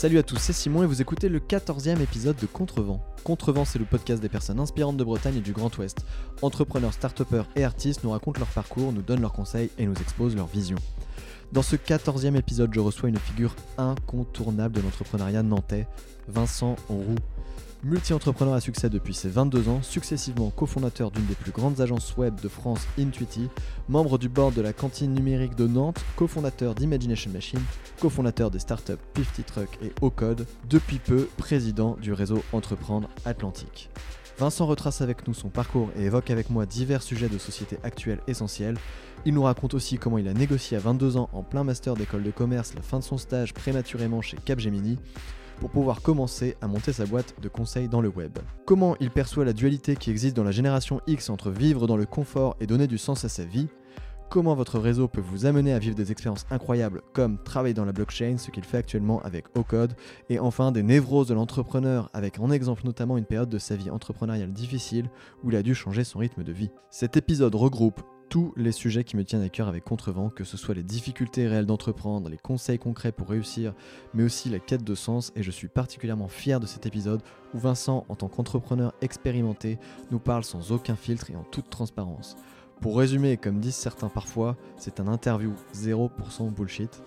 Salut à tous, c'est Simon et vous écoutez le 14e épisode de Contrevent. Contrevent, c'est le podcast des personnes inspirantes de Bretagne et du Grand Ouest. Entrepreneurs, start et artistes nous racontent leur parcours, nous donnent leurs conseils et nous exposent leur vision. Dans ce 14e épisode, je reçois une figure incontournable de l'entrepreneuriat nantais, Vincent Roux. Multi-entrepreneur à succès depuis ses 22 ans, successivement cofondateur d'une des plus grandes agences web de France, Intuiti, membre du board de la cantine numérique de Nantes, cofondateur d'Imagination Machine, cofondateur des startups 50 Truck et Ocode, depuis peu président du réseau Entreprendre Atlantique. Vincent retrace avec nous son parcours et évoque avec moi divers sujets de société actuelle essentiels. Il nous raconte aussi comment il a négocié à 22 ans en plein master d'école de commerce la fin de son stage prématurément chez Capgemini pour pouvoir commencer à monter sa boîte de conseils dans le web. Comment il perçoit la dualité qui existe dans la génération X entre vivre dans le confort et donner du sens à sa vie? Comment votre réseau peut vous amener à vivre des expériences incroyables comme travailler dans la blockchain, ce qu'il fait actuellement avec Ocode, et enfin des névroses de l'entrepreneur avec en exemple notamment une période de sa vie entrepreneuriale difficile où il a dû changer son rythme de vie. Cet épisode regroupe tous les sujets qui me tiennent à cœur avec Contrevent, que ce soit les difficultés réelles d'entreprendre, les conseils concrets pour réussir, mais aussi la quête de sens, et je suis particulièrement fier de cet épisode où Vincent, en tant qu'entrepreneur expérimenté, nous parle sans aucun filtre et en toute transparence. Pour résumer, comme disent certains parfois, c'est un interview 0% bullshit.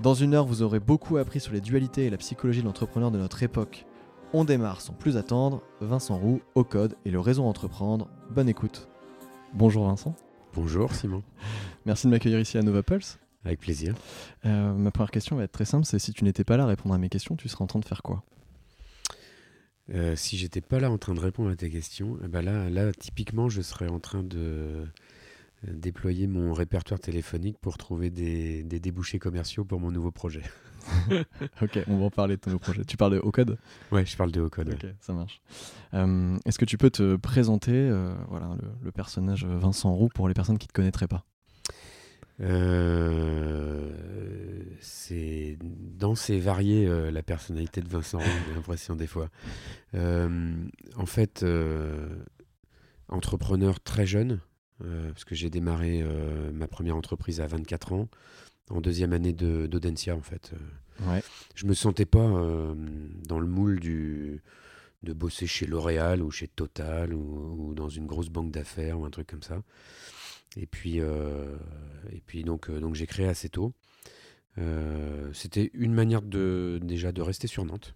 Dans une heure, vous aurez beaucoup appris sur les dualités et la psychologie de l'entrepreneur de notre époque. On démarre sans plus attendre, Vincent Roux, au code et le réseau Entreprendre. Bonne écoute. Bonjour Vincent. Bonjour Simon. Merci de m'accueillir ici à Nova Pulse. Avec plaisir. Euh, ma première question va être très simple, c'est si tu n'étais pas là à répondre à mes questions, tu serais en train de faire quoi? Euh, Si j'étais pas là en train de répondre à tes questions, eh ben là, là, typiquement, je serais en train de euh, déployer mon répertoire téléphonique pour trouver des, débouchés commerciaux pour mon nouveau projet. ok, on va en parler de ton projet. Tu parles de Ocode Ouais, je parle de Ocode. Ok, ça marche. Euh, est-ce que tu peux te présenter euh, voilà, le, personnage Vincent Roux pour les personnes qui ne te connaîtraient pas? Euh, c'est dans ces variés la personnalité de Vincent Roux, j'ai l'impression des fois. en fait, entrepreneur très jeune, parce que j'ai démarré ma première entreprise à 24 ans en deuxième année d'Audencia en fait. Ouais. Je me sentais pas euh, dans le moule du de bosser chez L'Oréal ou chez Total ou, dans une grosse banque d'affaires ou un truc comme ça. Et puis, euh, et puis donc, euh, donc j'ai créé assez tôt. C'était une manière de déjà de rester sur Nantes.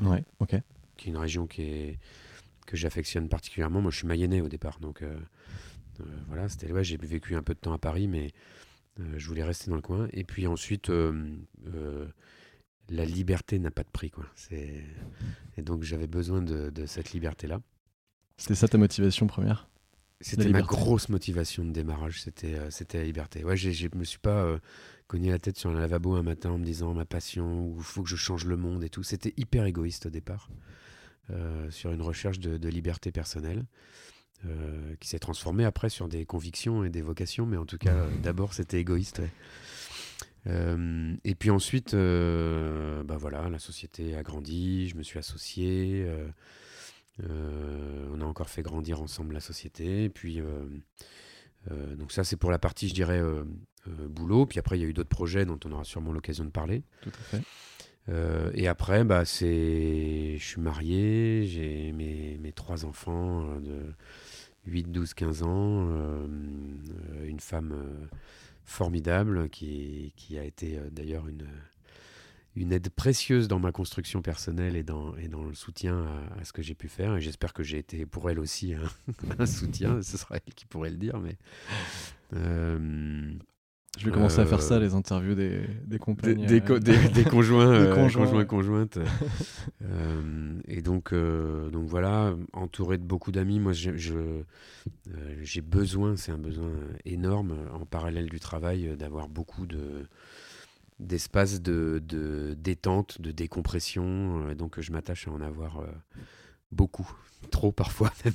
Ouais, ok. Qui est une région qui est que j'affectionne particulièrement. Moi, je suis mayennais au départ, donc voilà, c'était ouais, j'ai vécu un peu de temps à Paris, mais je voulais rester dans le coin. Et puis ensuite, la liberté n'a pas de prix. Quoi. Et donc j'avais besoin de, cette liberté-là. C'était ça ta motivation première? C'était ma grosse motivation de démarrage, c'était euh, c'était la liberté. Ouais, je me suis pas euh, cogné la tête sur un lavabo un matin en me disant ma passion ou il faut que je change le monde et tout. C'était hyper égoïste au départ, euh, sur une recherche de, liberté personnelle. Qui s'est transformée après sur des convictions et des vocations, mais en tout cas, d'abord, c'était égoïste. Euh, et puis ensuite, euh, bah voilà, la société a grandi, je me suis associé, euh, on a encore fait grandir ensemble la société. Et puis, donc ça, c'est pour la partie, je dirais, boulot. Puis après, il y a eu d'autres projets dont on aura sûrement l'occasion de parler. Tout à fait. et après, bah, c'est, je suis marié, j'ai mes, mes, trois enfants de 8, 12, 15 ans, une femme formidable qui, qui a été euh, d'ailleurs une, une aide précieuse dans ma construction personnelle et dans, et dans le soutien à, ce que j'ai pu faire. Et j'espère que j'ai été pour elle aussi un, soutien. Ce sera elle qui pourrait le dire. Mais, euh, je vais commencer à faire ça, euh, les interviews des, des compagnes. Des, des, des, conjoints, conjoints, conjointes. et donc, donc voilà, entouré de beaucoup d'amis, moi j'ai je, besoin, c'est un besoin énorme, en parallèle du travail, d'avoir beaucoup de d'espace de, de, détente, de décompression. donc je m'attache à en avoir beaucoup, trop parfois même.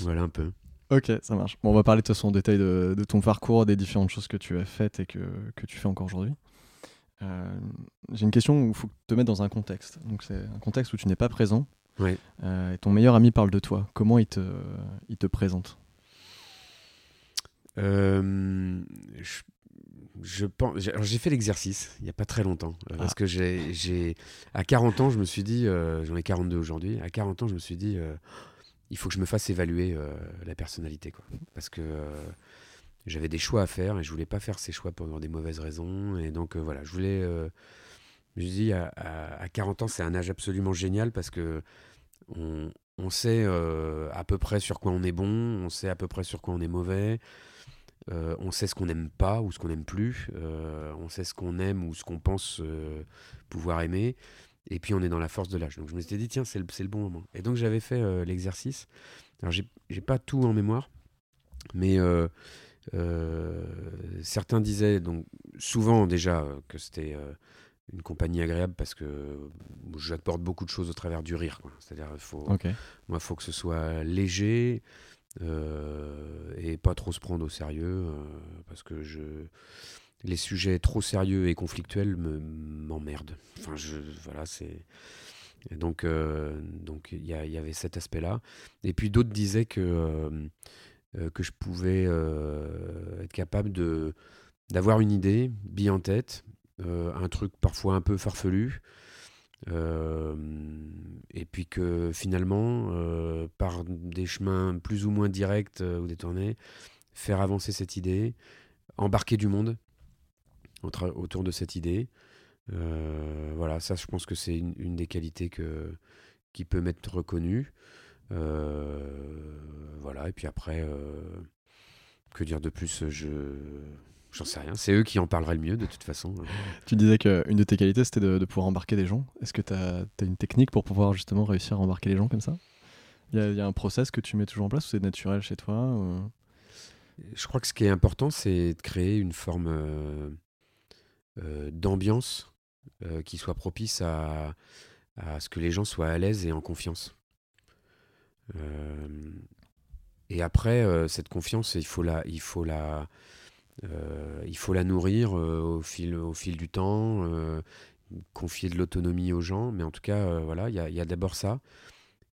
voilà un peu. Ok, ça marche. Bon, on va parler de toute façon en détail de, ton parcours, des différentes choses que tu as faites et que, que tu fais encore aujourd'hui. Euh, j'ai une question où il faut te mettre dans un contexte. Donc c'est un contexte où tu n'es pas présent. Oui. Euh, et ton meilleur ami parle de toi. Comment il te, il te présente? Euh, je pense, j'ai fait l'exercice il n'y a pas très longtemps. Parce Ah. que j'ai, j'ai, à 40 ans, je me suis dit, j'en ai 42 aujourd'hui, à 40 ans, je me suis dit, il faut que je me fasse évaluer euh, la personnalité. Quoi. Parce que euh, j'avais des choix à faire et je voulais pas faire ces choix pour des mauvaises raisons. Et donc, euh, voilà, je voulais. je dit, à, à- à 40 ans, c'est un âge absolument génial parce que on, on sait à peu près sur quoi on est bon, on sait à peu près sur quoi on est mauvais. On sait ce qu'on n'aime pas ou ce qu'on n'aime plus. on sait ce qu'on aime ou ce qu'on pense pouvoir aimer. Et puis on est dans la force de l'âge. Donc je me suis dit, tiens, c'est le, le bon moment. Et donc j'avais fait euh, l'exercice. Alors j'ai pas tout en mémoire, mais euh, euh, certains disaient donc souvent déjà que c'était une compagnie agréable parce que j'apporte beaucoup de choses au travers du rire. C'est-à-dire, il faut, Ok. moi, il faut que ce soit léger et pas trop se prendre au sérieux parce que je, les sujets trop sérieux et conflictuels me- m'emmerdent. Enfin, je, voilà, c'est. Donc, euh, donc il y, avait cet aspect-là. Et puis d'autres disaient que euh, euh, que je pouvais être capable d'avoir une idée, bien en tête, un truc parfois un peu farfelu, et puis que finalement, par des chemins plus ou moins directs ou détournés, faire avancer cette idée, embarquer du monde autour de cette idée. Euh, voilà, ça, je pense que c'est une, une des qualités que, qui peut m'être reconnue. Euh, voilà, et puis après, euh, que dire de plus Je j'en sais rien. C'est eux qui en parleraient le mieux de toute façon. Tu disais qu'une de tes qualités, c'était de, de pouvoir embarquer des gens. Est-ce que tu as, une technique pour pouvoir justement réussir à embarquer les gens comme ça? Il y, y a un process que tu mets toujours en place ou c'est naturel chez toi ou- Je crois que ce qui est important, c'est de créer une forme d'ambiance euh, qui soit propice à, ce que les gens soient à l'aise et en confiance. Euh, et après, euh, cette confiance, il faut la, euh, nourrir euh, au, fil, du temps, euh, confier de l'autonomie aux gens. Mais en tout cas, euh, voilà, il y a, d'abord ça.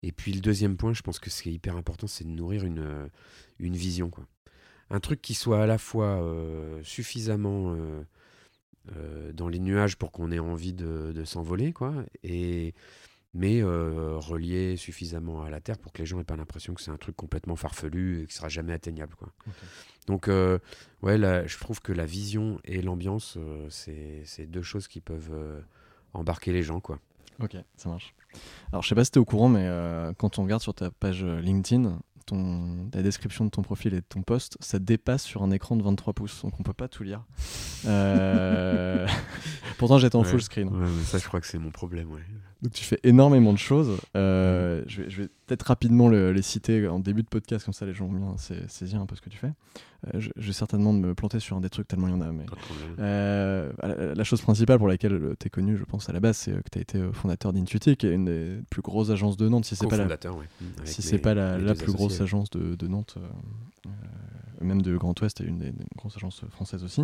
Et puis le deuxième point, je pense que ce qui est hyper important, c'est de nourrir une, euh, vision. Un truc qui soit à la fois euh, suffisamment euh, euh, dans les nuages pour qu'on ait envie de, de s'envoler, quoi, et, mais euh, relié suffisamment à la Terre pour que les gens n'aient pas l'impression que c'est un truc complètement farfelu et qui sera jamais atteignable. Quoi. Donc, euh, ouais, là, je trouve que la vision et l'ambiance, euh, c'est deux choses qui peuvent euh, embarquer les gens. Quoi. Ok, ça marche. Alors, je sais pas si tu es au courant, mais quand on regarde sur ta page LinkedIn, ton, la description de ton profil et de ton post, ça dépasse sur un écran de 23 pouces, donc on peut pas tout lire. Euh, Pourtant, j'étais en Ouais. full screen. Ouais, mais ça, je crois que c'est mon problème. Ouais. Donc tu fais énormément de choses. Euh, je vais, je vais peut-être rapidement le- les citer en début de podcast, comme ça les gens vont bien sa- saisir un peu ce que tu fais. Euh, je, je vais certainement me planter sur un des trucs tellement il y en a. Mais... Euh, la, la chose principale pour laquelle tu es connu, je pense, à la base, c'est euh, que tu as été euh, fondateur d'Intuiti, qui est une des plus grosses agences de Nantes, si c'est pas la. Mmh, avec si mes- c'est pas la, mes la deux plus grosse agence de, de Nantes, euh, euh, même de Grand Ouest, et une des, des grosses agences françaises aussi.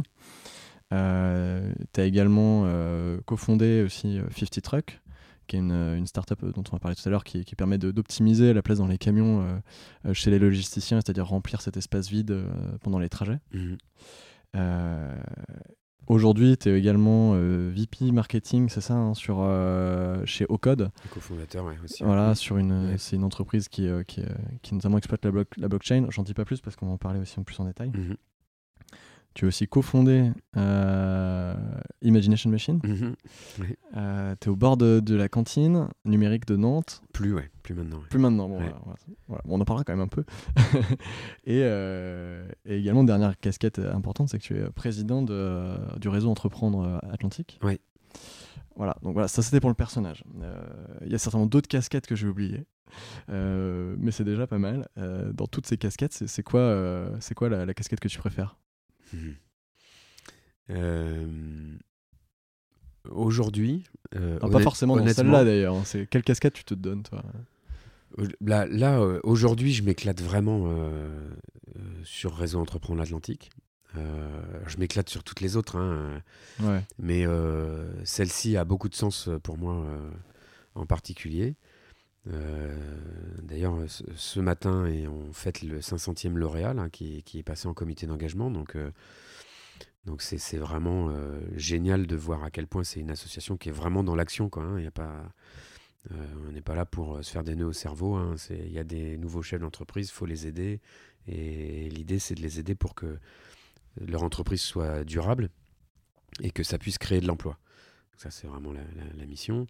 tu as également euh, cofondé aussi euh, 50 Truck, qui est une, une startup euh, dont on a parlé tout à l'heure, qui, qui permet d'optimiser la place dans les camions euh, euh, chez les logisticiens, c'est-à-dire remplir cet espace vide euh, pendant les trajets. Euh, Aujourd'hui, tu es également VP marketing, c'est ça, hein, sur, chez Ocode. Co-fondateur, ouais, aussi. Voilà, ouais. sur une, Ouais. c'est une entreprise qui, qui, qui notamment exploite la, bloc- la blockchain. J'en dis pas plus parce qu'on va en parler aussi en plus en détail. Mhm. Tu as aussi cofondé euh, Imagination Machine. Mhm. tu es au bord de, de la cantine numérique de Nantes. Plus, ouais, plus maintenant. ouais. Plus maintenant, bon, Ouais. voilà, voilà. Voilà. Bon, on en parlera quand même un peu. et, euh, et également, dernière casquette importante, c'est que tu es président de, du réseau Entreprendre euh, Atlantique. Oui. Voilà, donc voilà, ça c'était pour le personnage. Euh, Il y a certainement d'autres casquettes que j'ai oubliées, Euh, mais c'est déjà pas mal. Euh, dans toutes ces casquettes, c'est quoi, euh, c'est quoi la, la casquette que tu préfères? Mhm. Euh, Aujourd'hui, euh, Pas forcément dans celle-là d'ailleurs. hein. C'est quelle casquette tu te donnes, toi Là, là euh, aujourd'hui, je m'éclate vraiment euh, euh, sur Réseau Entreprendre l'Atlantique. Euh, je m'éclate sur toutes les autres, hein, Ouais. mais celle-ci a beaucoup de sens pour moi en particulier. Euh, D'ailleurs, ce, ce matin, et on fête le 500e lauréat là, qui, est passé en comité d'engagement. Donc, euh, c'est vraiment euh, génial de voir à quel point c'est une association qui est vraiment dans l'action. Hein. Il y a pas, euh, on n'est pas là pour se faire des nœuds au cerveau. Hein. Il y a des nouveaux chefs d'entreprise, il faut les aider. Et l'idée, c'est de les aider pour que leur entreprise soit durable et que ça puisse créer de l'emploi. Ça, c'est vraiment la, mission.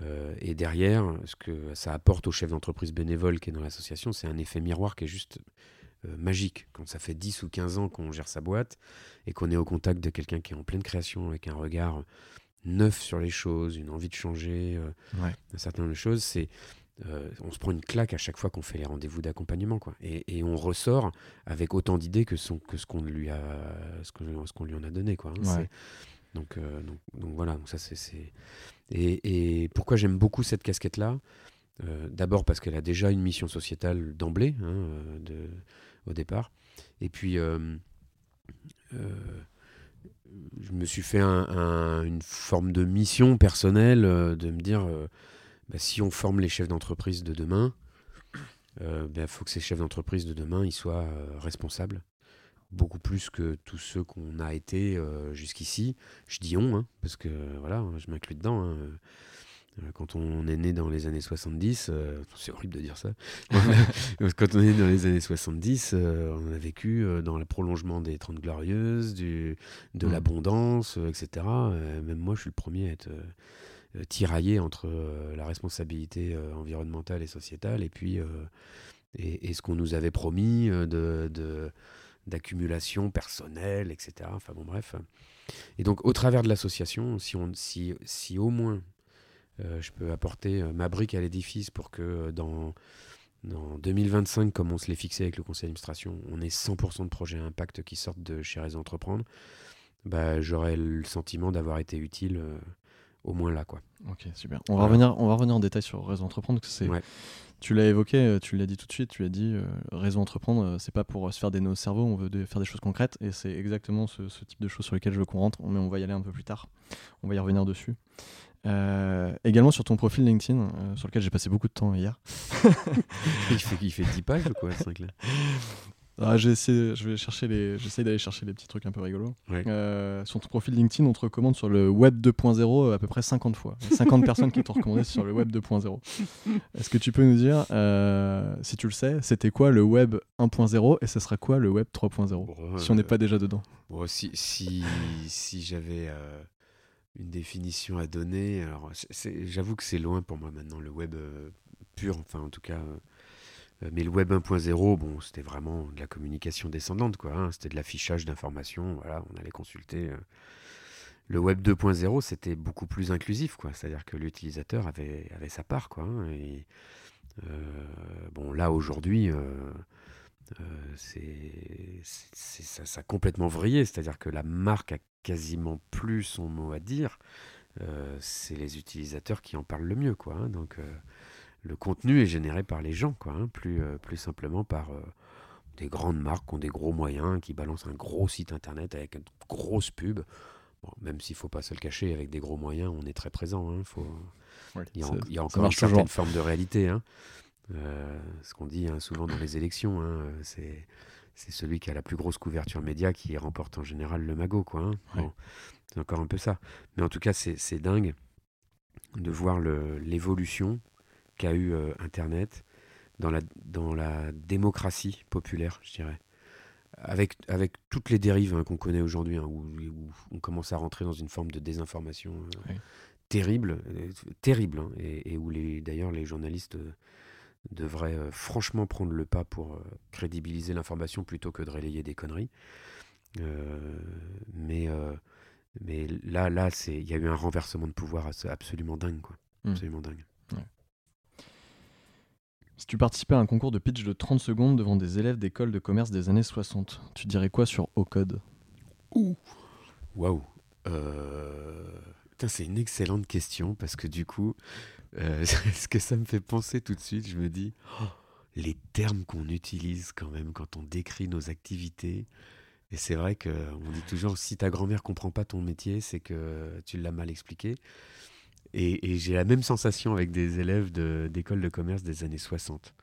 Euh, et derrière, ce que ça apporte au chef d'entreprise bénévole qui est dans l'association, c'est un effet miroir qui est juste euh, magique. Quand ça fait 10 ou 15 ans qu'on gère sa boîte et qu'on est au contact de quelqu'un qui est en pleine création avec un regard neuf sur les choses, une envie de changer, euh, un certain nombre de choses, c'est on se prend une claque à chaque fois qu'on fait les rendez-vous d'accompagnement quoi et, on ressort avec autant d'idées que, que ce qu'on lui a ce qu'on lui en a donné quoi hein. Donc, donc, voilà ça c'est et, pourquoi j'aime beaucoup cette casquette là d'abord parce qu'elle a déjà une mission sociétale d'emblée hein, de au départ. Et puis, euh, euh, je me suis fait une forme de mission personnelle euh, de me dire bah, si on forme les chefs d'entreprise de demain, il bah, faut que ces chefs d'entreprise de demain soient responsables beaucoup plus que tous ceux qu'on a été jusqu'ici. Je dis on, hein, parce que voilà, je m'inclus dedans. Hein. Euh, quand on est né dans les années 70, euh, c'est horrible de dire ça, quand on est né dans les années 70, euh, on a vécu dans le prolongement des Trente Glorieuses, du, de mm. l'abondance, etc. même moi, je suis le premier à être tiraillé entre la responsabilité environnementale et sociétale et puis et, ce qu'on nous avait promis de, d'accumulation personnelle, etc. Enfin bon, bref. Et donc, au travers de l'association, si, si, si au moins euh, je peux apporter euh, ma brique à l'édifice pour que euh, dans, dans 2025, comme on se l'est fixé avec le conseil d'administration, on ait 100% de projets à impact qui sortent de chez Réseau Entreprendre, bah, j'aurais le sentiment d'avoir été utile au moins là. Quoi. Ok, super. On va, revenir, on va revenir en détail sur Réseau Entreprendre. Que c'est, Tu l'as évoqué, tu l'as dit tout de suite, tu l'as dit, Réseau Entreprendre, c'est pas pour se faire des nœuds au cerveau, on veut faire des choses concrètes, et c'est exactement ce, ce, type de choses sur lesquelles je veux qu'on rentre, mais on va y aller un peu plus tard. On va y revenir dessus. Euh, également sur ton profil LinkedIn, euh, sur lequel j'ai passé beaucoup de temps hier. il, fait, il fait 10 pages ou quoi, ce truc-là? ah, je vais chercher les, j'essaie d'aller chercher les petits trucs un peu rigolos. Euh, sur ton profil LinkedIn, on te recommande sur le web 2.0 à peu près 50 fois. 50 personnes qui t'ont recommandé sur le web 2.0. Est-ce que tu peux nous dire, si tu le sais, c'était quoi le web 1.0 et ce sera quoi le web 3.0 Si on n'est pas déjà dedans? si si, si j'avais une définition à donner. Alors, j'avoue que c'est loin pour moi maintenant, le web euh, pur, enfin en tout cas. Euh, mais le web 1.0, bon, c'était vraiment de la communication descendante, quoi. Hein. c'était de l'affichage d'informations, voilà, on allait consulter. Euh. Le web 2.0, c'était beaucoup plus inclusif, quoi. C'est-à-dire que l'utilisateur avait, avait sa part, quoi. Hein. et, bon, là, aujourd'hui, ça, a complètement vrillé. C'est-à-dire que la marque a quasiment plus son mot à dire. Euh, c'est les utilisateurs qui en parlent le mieux, quoi. Hein. donc euh, le contenu est généré par les gens, quoi. Hein. plus, euh, plus simplement par des grandes marques qui ont des gros moyens, qui balancent un gros site internet avec une grosse pub. même s'il faut pas se le cacher, avec des gros moyens, on est très présent. Hein. Faut... il, y a, encore une certaine forme de réalité. ce qu'on dit souvent dans les élections, c'est c'est celui qui a la plus grosse couverture média qui remporte en général le magot, quoi. Hein. c'est encore un peu ça. Mais en tout cas, c'est dingue de voir l'évolution qu'a eu euh, Internet dans la, dans la démocratie populaire, je dirais. Avec, avec toutes les dérives hein, qu'on connaît aujourd'hui, hein, où, on commence à rentrer dans une forme de désinformation euh, terrible, euh, terrible, et, et, où d'ailleurs les journalistes devrait euh, franchement prendre le pas pour crédibiliser l'information plutôt que de relayer des conneries. Euh, mais, mais là, là il y a eu un renversement de pouvoir absolument dingue. Quoi. Hmm. Absolument dingue. Si tu participais à un concours de pitch de 30 secondes devant des élèves d'école de commerce des années 60, tu dirais quoi sur Ocode Ouh Waouh c'est une excellente question parce que du coup, euh, ce que ça me fait penser tout de suite, je me dis, oh, les termes qu'on utilise quand même quand on décrit nos activités. Et c'est vrai qu'on dit toujours, si ta grand-mère comprend pas ton métier, c'est que tu l'as mal expliqué. Et, j'ai la même sensation avec des élèves d'école de, commerce des années 60.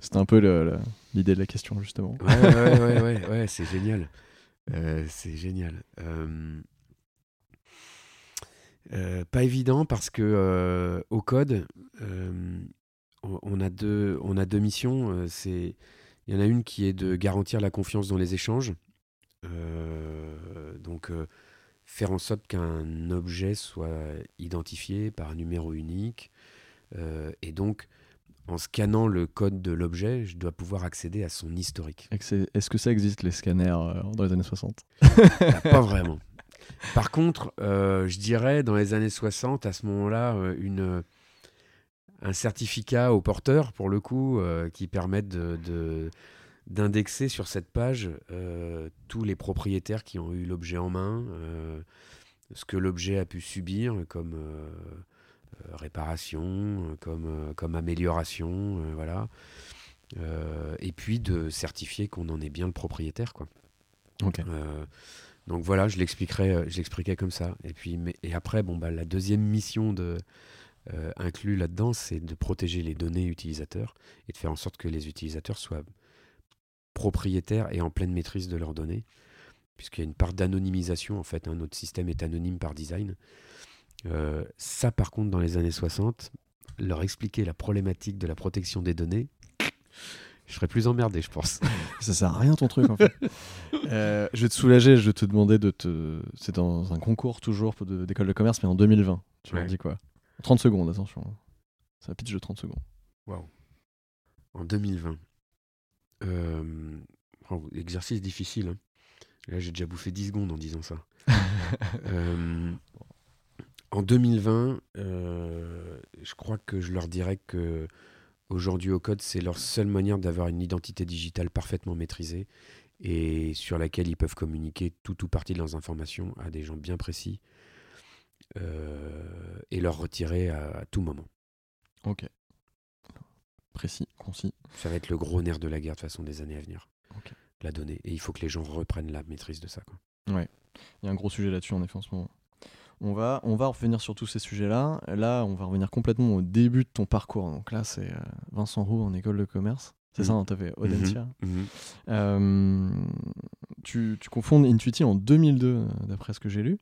C'était un peu l'idée de la question, justement. Ouais, ouais, ouais, ouais, ouais c'est génial. Euh, c'est génial. Euh, euh, pas évident parce que au code, on a deux, on a deux missions. c'est, il y en a une qui est de garantir la confiance dans les échanges. donc faire en sorte qu'un objet soit identifié par un numéro unique. et donc en scannant le code de l'objet, je dois pouvoir accéder à son historique. Est-ce que ça existe, les scanners, euh, dans les années 60 Pas vraiment. Par contre, euh, je dirais, dans les années 60, à ce moment-là, euh, une, un certificat au porteur, pour le coup, qui permette de, d'indexer sur cette page tous les propriétaires qui ont eu l'objet en main, ce que l'objet a pu subir comme euh, réparation, euh, comme, euh, comme amélioration, voilà. et puis de certifier qu'on en est bien le propriétaire, quoi. donc voilà, je l'expliquerai, je l'expliquais comme ça. Et puis, mais, et après, bon, bah, la deuxième mission de, inclus là-dedans, c'est de protéger les données utilisateurs et de faire en sorte que les utilisateurs soient propriétaires et en pleine maîtrise de leurs données, puisqu'il y a une part d'anonymisation en fait. Hein, notre système est anonyme par design. Euh, ça, par contre, dans les années 60, leur expliquer la problématique de la protection des données, je serais plus emmerdé, je pense. ça sert à rien ton truc, en fait. Euh, je vais te soulager, je vais te demander de te. C'est dans un concours toujours d'école de commerce, mais en 2020. Tu leur dis quoi? 30 secondes, attention. C'est un pitch de 30 secondes. Waouh. En 2020. Euh... exercice difficile. Hein. Là, j'ai déjà bouffé 10 secondes en disant ça. euh, en 2020, euh, je crois que je leur dirais que aujourd'hui au code, c'est leur seule manière d'avoir une identité digitale parfaitement maîtrisée et sur laquelle ils peuvent communiquer tout ou partie de leurs informations à des gens bien précis euh, et leur retirer à, tout moment. Ok. Précis, concis. Ça va être le gros nerf de la guerre de façon des années à venir. La donnée. Et il faut que les gens reprennent la maîtrise de ça. Quoi. Ouais. Il y a un gros sujet là-dessus en effet en ce moment. On va, on va revenir sur tous ces sujets-là. Là, on va revenir complètement au début de ton parcours. Donc là, c'est euh, Vincent Roux en école de commerce. C'est mmh. ça, hein, tu as fait Audencia. Mmh. Mmh. Euh, tu, tu, confonds Intuiti en 2002, euh, d'après ce que j'ai lu.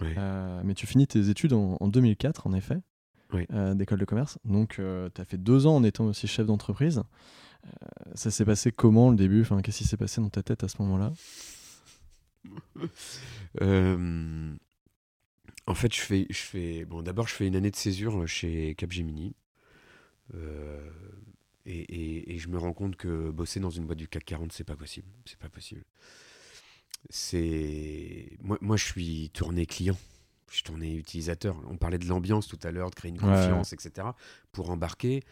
mais tu finis tes études en, 2004, en effet, d'école de commerce. Donc, tu as fait deux ans en étant aussi chef d'entreprise. Ça s'est passé comment le début? Enfin, Qu'est-ce qui s'est passé dans ta tête à ce moment-là? En fait, je fais, je fais, bon, d'abord, je fais une année de césure chez Capgemini. Euh, et, je me rends compte que bosser dans une boîte du CAC 40, c'est pas possible. C'est pas possible. C'est moi, moi, je suis tourné client. Je suis tourné utilisateur. On parlait de l'ambiance tout à l'heure, de créer une confiance, etc. Pour embarquer,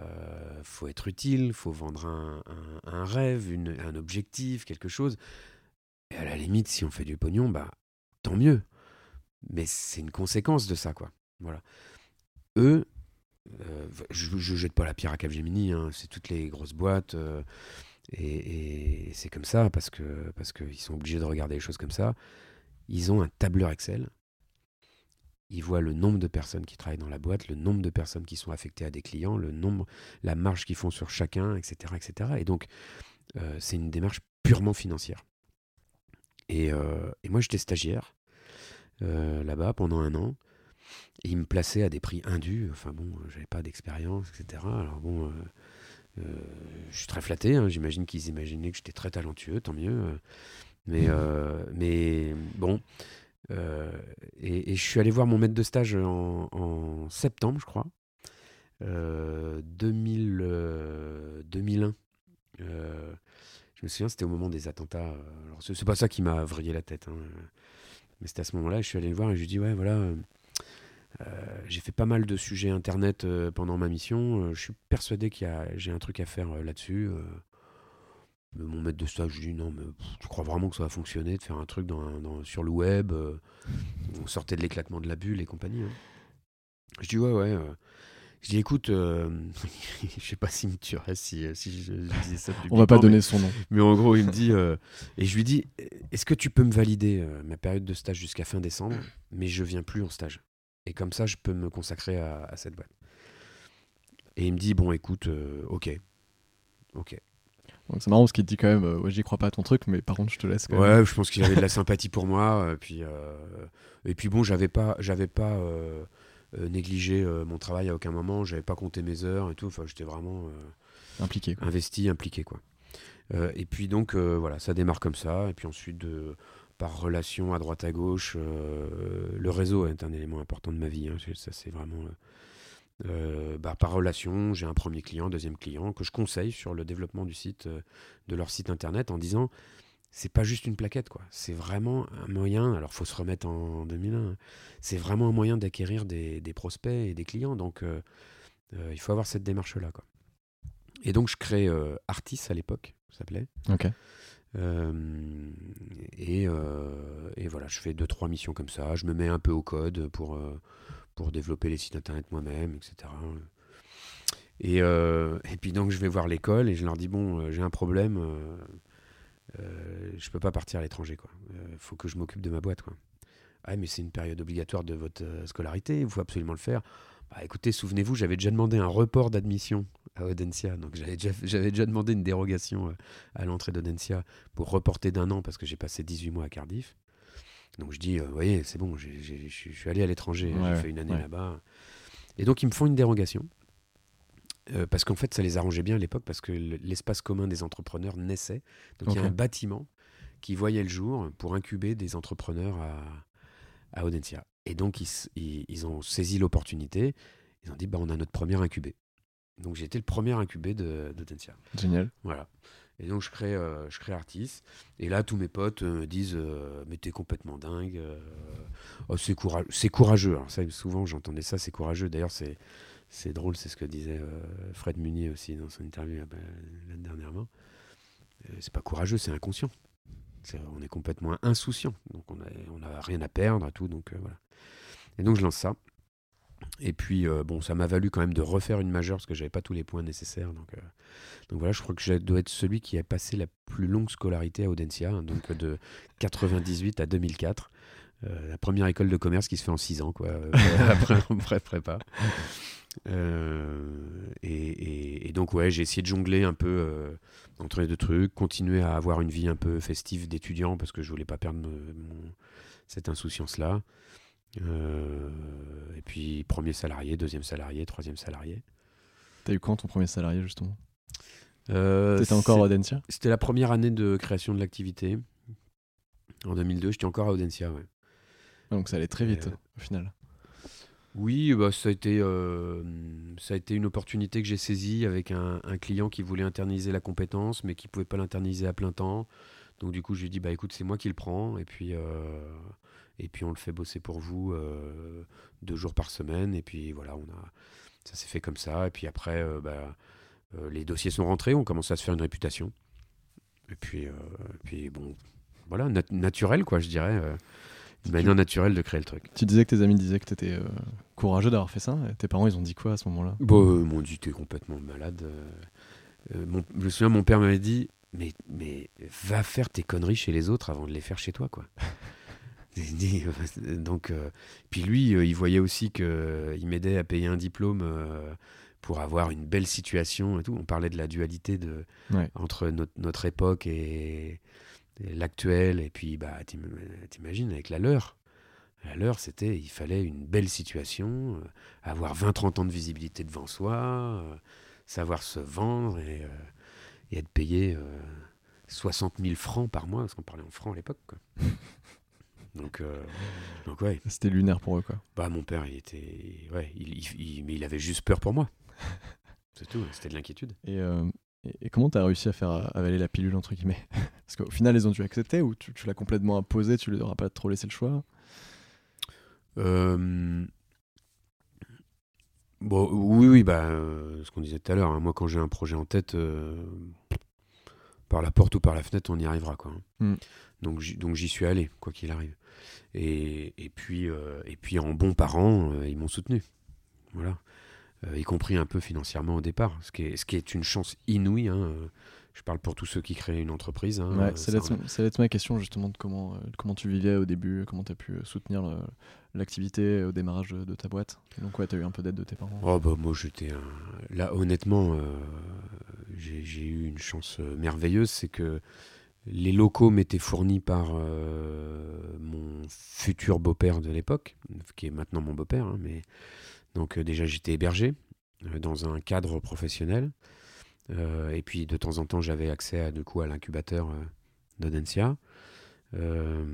euh, faut être utile, faut vendre un, rêve, un objectif, quelque chose. Et à la limite, si on fait du pognon, bah tant mieux mais c'est une conséquence de ça, quoi. Voilà. Eux, euh, je, je jette pas la pierre à Capgemini, hein, c'est toutes les grosses boîtes, euh, et, c'est comme ça parce que parce qu'ils sont obligés de regarder les choses comme ça. Ils ont un tableur Excel. Ils voient le nombre de personnes qui travaillent dans la boîte, le nombre de personnes qui sont affectées à des clients, le nombre, la marge qu'ils font sur chacun, etc., etc. Et donc, euh, c'est une démarche purement financière. Et, et moi, j'étais stagiaire. Euh, là-bas pendant un an. Et ils me plaçaient à des prix indus. Enfin bon, j'avais pas d'expérience, etc. Alors bon, euh, euh, je suis très flatté. Hein. J'imagine qu'ils imaginaient que j'étais très talentueux, tant mieux. Mais, mais bon. Et, je suis allé voir mon maître de stage en, septembre, je crois. 2000, 2001. je me souviens, c'était au moment des attentats. Alors, c'est pas ça qui m'a vrillé la tête. Hein. Mais c'était à ce moment-là, je suis allé le voir et je lui ai dit Ouais, voilà, euh, euh, j'ai fait pas mal de sujets internet euh, pendant ma mission. je suis persuadé qu'il y a, j'ai un truc à faire là-dessus. Mon maître de stage, je lui dis Non, mais tu crois vraiment que ça va fonctionner de faire un truc dans, sur le web On sortait de l'éclatement de la bulle et compagnie. Hein. Je dis Ouais, ouais. Je dis écoute, euh, je sais pas s'il me tuerait si, euh, si je, disais ça. On va pas donner son nom. Mais en gros, il me dit euh, et je lui dis est-ce que tu peux me valider ma période de stage jusqu'à fin décembre, mais je viens plus en stage. Et comme ça, je peux me consacrer à, cette boîte. Et il me dit bon, écoute, ok, ok. Donc c'est marrant parce qu'il te dit quand même, euh, ouais, j'y crois pas à ton truc, mais par contre, je te laisse. Quand Ouais, même. je pense qu'il avait de la sympathie pour moi. euh, puis, euh, et puis bon, j'avais pas, j'avais pas euh, négligé mon travail à aucun moment. J'avais pas compté mes heures et tout. Enfin, j'étais vraiment Impliqué. Quoi. investi, impliqué, quoi. Et puis donc, voilà, ça démarre comme ça. Et puis ensuite, par relation à droite à gauche, le réseau est un élément important de ma vie. hein. Ça, c'est vraiment. Euh, bah, par relation, j'ai un premier client, deuxième client que je conseille sur le développement du site, euh, de leur site internet, en disant c'est pas juste une plaquette, quoi. C'est vraiment un moyen. Alors, faut se remettre en 2001. hein. C'est vraiment un moyen d'acquérir des, des prospects et des clients. Donc, euh, il faut avoir cette démarche-là, quoi. Et donc, je crée Artis à l'époque, ça s'appelait. Ok. Euh, et, euh, et voilà, je fais deux trois missions comme ça. Je me mets un peu au code pour euh, pour développer les sites internet moi-même, etc. Et, euh, et puis donc je vais voir l'école et je leur dis bon, euh, j'ai un problème. Euh, euh, je peux pas partir à l'étranger quoi. Faut que je m'occupe de ma boîte quoi. Ah mais c'est une période obligatoire de votre scolarité, il faut absolument le faire. Bah écoutez, souvenez-vous, j'avais déjà demandé un report d'admission à Audencia, donc j'avais déjà, j'avais déjà demandé une dérogation à l'entrée d'Audencia pour reporter d'un an parce que j'ai passé 18 mois à Cardiff. Donc je dis, euh, vous voyez, c'est bon, je suis allé à l'étranger, Ouais, j'ai fait une année ouais. là-bas. Et donc ils me font une dérogation. euh, parce qu'en fait, ça les arrangeait bien à l'époque, parce que le- l'espace commun des entrepreneurs naissait. Donc il y a un bâtiment qui voyait le jour pour incuber des entrepreneurs à, à Audencia. Et donc ils, s- ils- ils ont saisi l'opportunité. Ils ont dit, bah, on a notre premier incubé. Donc j'ai été le premier incubé de- d'Audencia. Génial. Voilà. Et donc je crée, euh, je crée Artis. Et là, tous mes potes euh, me disent euh, Mais t'es complètement dingue. euh, oh, c'est courageux. C'est courageux. Alors, ça, souvent, j'entendais ça, c'est courageux. D'ailleurs, c'est, drôle, c'est ce que disait euh, Fred Munier aussi dans son interview euh, ben, l'année dernièrement. Euh, c'est pas courageux, c'est inconscient. On est complètement insouciant. Donc on n'a on a rien à perdre, tout. Donc euh, voilà. Et donc je lance ça. Et puis, euh, bon, ça m'a valu quand même de refaire une majeure parce que j'avais pas tous les points nécessaires. Donc, euh, donc voilà, je crois que je dois être celui qui a passé la plus longue scolarité à Audencia, hein, donc euh, de 98 à 2004. Euh, la première école de commerce qui se fait en 6 ans, quoi, après, après prépa. Euh, et, et- et donc, ouais, j'ai essayé de jongler un peu euh, entre les deux trucs, continuer à avoir une vie un peu festive d'étudiant parce que je voulais pas perdre me- mon- cette insouciance-là. Euh, et puis, premier salarié, deuxième salarié, troisième salarié. T'as eu quand ton premier salarié justement? Euh, T'étais encore à Audencia? C'était la première année de création de l'activité. En 2002, j'étais encore à Audencia, ouais. Donc ça allait très vite Euh, au final. Oui, bah, ça, a été, euh, ça a été une opportunité que j'ai saisie avec un, un client qui voulait internaliser la compétence, mais qui pouvait pas l'internaliser à plein temps. Donc du coup, je lui ai dit, bah écoute, c'est moi qui le prends, et puis, euh, et puis on le fait bosser pour vous euh, deux jours par semaine, et puis voilà, on a, ça s'est fait comme ça. Et puis après, euh, bah, euh, les dossiers sont rentrés, on commence à se faire une réputation. Et puis, et puis bon, voilà, nat- naturel, quoi, je dirais. une manière naturelle de créer le truc. Tu disais que tes amis disaient que t'étais euh, courageux d'avoir fait ça. Et tes parents, ils ont dit quoi à ce moment-là? Bon, euh, mon dit, t'es complètement malade. mon- je me souviens, mon père m'avait dit, mais, mais va faire tes conneries chez les autres avant de les faire chez toi, quoi. Donc, euh, puis lui, euh, il voyait aussi que euh, m'aidait à payer un diplôme pour avoir une belle situation et tout. On parlait de la dualité de, Ouais. entre notre, notre époque et, et l'actuel. Et puis, bah, t'im- t'imagines, avec la leur. La leur, c'était, il fallait une belle situation, avoir 20-30 ans de visibilité devant soi, savoir se vendre et, et être payé euh, 60 000 francs par mois, parce qu'on parlait en francs à l'époque. donc, euh, donc, ouais, C'était lunaire pour eux, quoi. bah, mon père, il était. Ouais, il, il- il- mais il avait juste peur pour moi. C'est tout, c'était de l'inquiétude. Et, euh, et, et comment t'as réussi à faire avaler la pilule, entre guillemets? Parce qu'au final, ils ont dû accepter ou tu, tu l'as complètement imposé, tu leur as pas trop laissé le choix? Euh, Bon, oui, oui, bah, euh, ce qu'on disait tout à l'heure, hein, moi quand j'ai un projet en tête, euh, par la porte ou par la fenêtre, on y arrivera. Quoi, hein. Mm. Donc, j'y- donc j'y suis allé, quoi qu'il arrive. Et, et, puis, euh, et puis en bon parent, euh, ils m'ont soutenu. Voilà. Euh, y compris un peu financièrement au départ, ce qui est, ce qui est une chance inouïe. hein, je parle pour tous ceux qui créent une entreprise. hein, Ouais, euh, ça, là, on a- c'est là ma question justement de comment, euh, comment tu vivais au début, comment tu as pu euh, soutenir l'activité au démarrage de, de ta boîte. Donc ouais, tu as eu un peu d'aide de tes parents. Oh bah moi j'étais un... là honnêtement euh, j'ai eu une chance euh, merveilleuse c'est que les locaux m'étaient fournis par euh, mon futur beau-père de l'époque qui est maintenant mon beau-père hein, mais donc euh, déjà j'étais hébergé euh, dans un cadre professionnel Euh, et puis de temps en temps j'avais accès à, du coup à l'incubateur euh, d'Audencia Euh,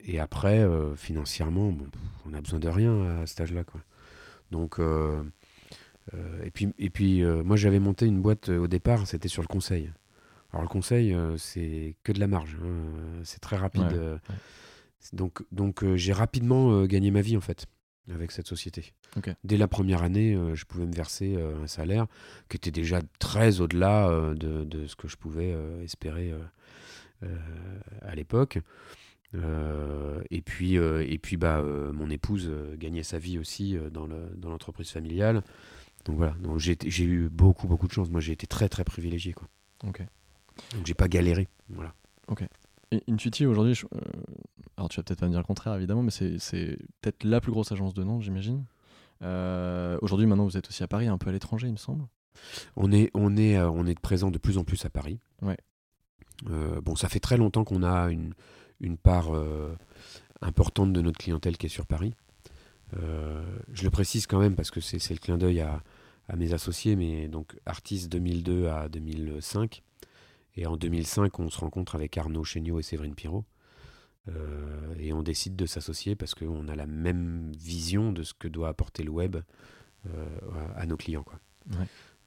et après euh, financièrement bon, on a besoin de rien à cet âge-là quoi donc euh, euh, et puis, et puis euh, moi j'avais monté une boîte euh, au départ, c'était sur le conseil. Alors le conseil, euh, c'est que de la marge, hein, euh, c'est très rapide. Ouais, euh, ouais. c'est- Donc, donc euh, j'ai rapidement euh, gagné ma vie en fait avec cette société. Dès la première année, euh, je pouvais me verser euh, un salaire qui était déjà très au-delà euh, de, de ce que je pouvais espérer à l'époque. Et puis, et puis bah, mon épouse gagnait sa vie aussi dans le- dans l'entreprise familiale. Donc voilà, donc j'ai eu beaucoup, beaucoup de chance. Moi, j'ai été très, très privilégié. Quoi. Ok. Donc j'ai pas galéré. Voilà. Intuitive aujourd'hui, je- euh, alors tu vas peut-être pas me dire le contraire évidemment, mais c'est peut-être la plus grosse agence de Nantes, j'imagine. Euh, aujourd'hui, maintenant, vous êtes aussi à Paris, un peu à l'étranger, il me semble. On est, on, est, euh, on est présent de plus en plus à Paris. Ouais. Euh, bon, ça fait très longtemps qu'on a une, une part importante de notre clientèle qui est sur Paris. Je le précise quand même parce que c'est c'est le clin d'œil à, à mes associés, mais donc artiste 2002 à 2005. Et en 2005, on se rencontre avec Arnaud Chéniaud et Séverine Pirot. Euh, et on décide de s'associer parce qu'on a la même vision de ce que doit apporter le web euh, à, à nos clients. Quoi. Ouais.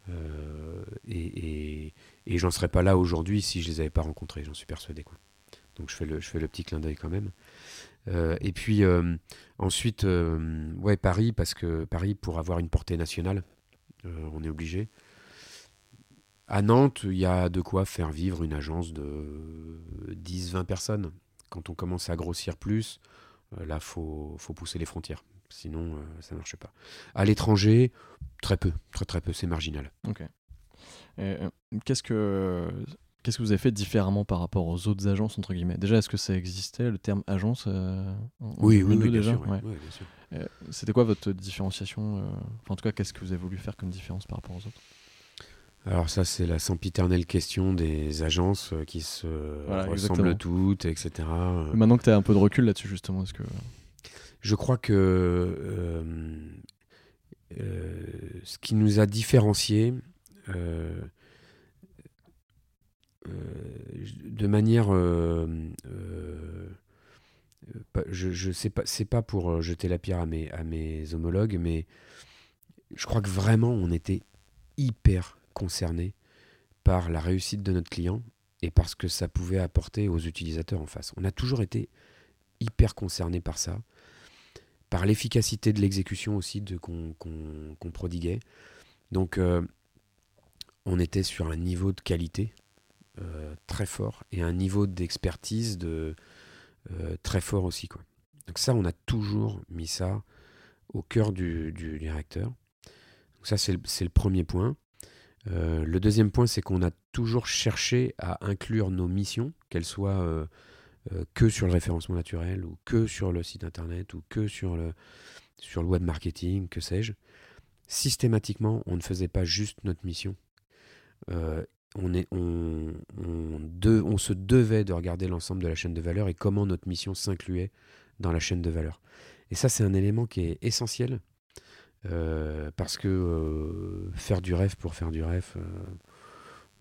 Euh, et et, et j'en serais pas là aujourd'hui si je les avais pas rencontrés, j'en suis persuadé. Quoi. Donc je fais le, je fais le petit clin d'œil quand même. Et puis ensuite, ouais, Paris, parce que Paris, pour avoir une portée nationale, on est obligé. À Nantes, il y a de quoi faire vivre une agence de 10-20 personnes. Quand on commence à grossir plus, euh, là, faut, faut pousser les frontières. Sinon, euh, ça ne marche pas. À l'étranger, très peu, très très peu, c'est marginal. Ok. Euh, Qu'est-ce que qu'est-ce que vous avez fait différemment par rapport aux autres agences entre guillemets? Déjà, est-ce que ça existait le terme agence euh, en- en Oui, oui, 2002 oui, bien sûr. ouais. Ouais. Ouais, bien sûr. Euh, C'était quoi votre différenciation En tout cas, qu'est-ce que vous avez voulu faire comme différence par rapport aux autres? Alors ça, c'est la sempiternelle question des agences euh, qui se Voilà, ressemblent exactement. toutes, etc. Euh, Maintenant que tu as un peu de recul là-dessus, justement, est-ce que Je crois que euh, euh, ce qui nous a différenciés euh, de manière je, je sais pas c'est pas pour jeter la pierre à mes, à mes homologues mais je crois que vraiment on était hyper concernés par la réussite de notre client et par ce que ça pouvait apporter aux utilisateurs en face on a toujours été hyper concernés par ça par l'efficacité de l'exécution aussi qu'on prodiguait. Donc euh, on était sur un niveau de qualité euh, très fort et un niveau d'expertise de euh, très fort aussi. Donc ça on a toujours mis ça au cœur du, directeur. Donc ça c'est le premier point. Euh, le deuxième point c'est qu'on a toujours cherché à inclure nos missions, qu'elles soient euh, euh, que sur le référencement naturel ou que sur le site internet ou que sur le, sur web marketing, que sais-je. Systématiquement, on ne faisait pas juste notre mission. On, on, se devait de regarder l'ensemble de la chaîne de valeur et comment notre mission s'incluait dans la chaîne de valeur. Et ça, c'est un élément qui est essentiel parce que euh, faire du rêve pour faire du rêve, euh,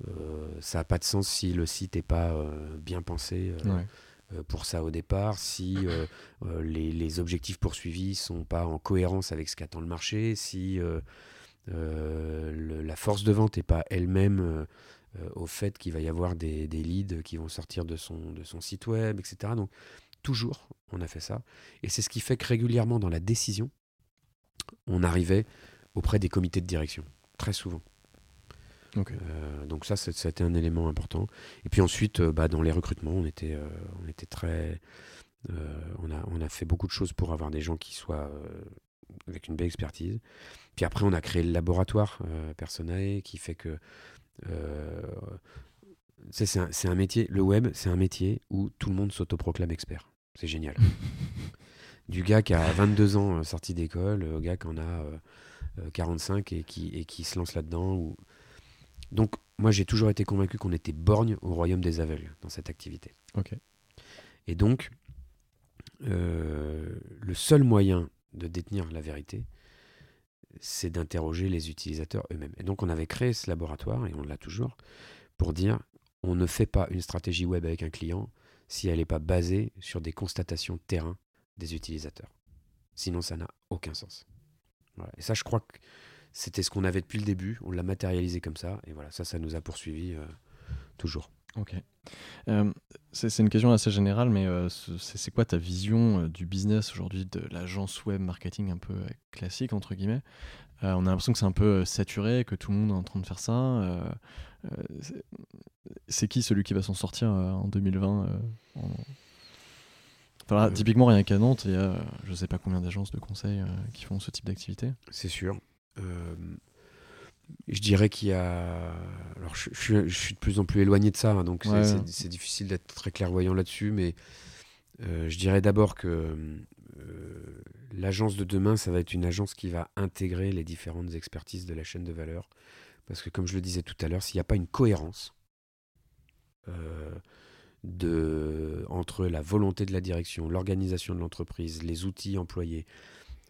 euh, ça n'a pas de sens si le site n'est pas euh, bien pensé. euh, Ouais. euh, pour ça au départ, si euh, euh, les, les objectifs poursuivis sont pas en cohérence avec ce qu'attend le marché, si euh, euh, le- la force de vente n'est pas elle-même euh, euh, au fait qu'il va y avoir des, des leads qui vont sortir de son, de son site web, etc. Donc toujours, on a fait ça. Et c'est ce qui fait que régulièrement dans la décision, on arrivait auprès des comités de direction, très souvent. Euh, donc ça, c'est- ça a été un élément important. Et puis ensuite, euh, bah, dans les recrutements, on était, euh, on était très... on, a, on a fait beaucoup de choses pour avoir des gens qui soient avec une belle expertise. Puis après, on a créé le laboratoire Personae qui fait que C'est un, un, métier, le web, c'est un métier où tout le monde s'autoproclame expert. C'est génial. du gars qui a 22 ans euh, sorti d'école, au gars qui en a 45 et qui, et qui se lance là-dedans. Ou... Donc, moi, j'ai toujours été convaincu qu'on était borgne au royaume des aveugles dans cette activité. Ok. Et donc, euh, le seul moyen de détenir la vérité, c'est d'interroger les utilisateurs eux-mêmes. Et donc, on avait créé ce laboratoire, et on l'a toujours, pour dire on ne fait pas une stratégie web avec un client si elle n'est pas basée sur des constatations terrain des utilisateurs. Sinon, ça n'a aucun sens. Et ça, je crois que c'était ce qu'on avait depuis le début. On l'a matérialisé comme ça. Et voilà, ça, ça nous a poursuivi euh, toujours. Ok. Euh, c'est une question assez générale, mais euh, c'est quoi ta vision du business aujourd'hui de l'agence web marketing un peu classique, entre guillemets? On a l'impression que c'est un peu saturé, que tout le monde est en train de faire ça. c'est qui celui qui va s'en sortir en 2020 euh, typiquement, rien qu'à Nantes, il y a je ne sais pas combien d'agences de conseil euh, qui font ce type d'activité. C'est sûr. Euh, je dirais qu'il y a. Alors, je, suis de plus en plus éloigné de ça, hein, donc c'est difficile d'être très clairvoyant là-dessus, mais je dirais d'abord que l'agence de demain, ça va être une agence qui va intégrer les différentes expertises de la chaîne de valeur. Parce que, comme je le disais tout à l'heure, s'il n'y a pas une cohérence, de, entre la volonté de la direction, l'organisation de l'entreprise, les outils employés,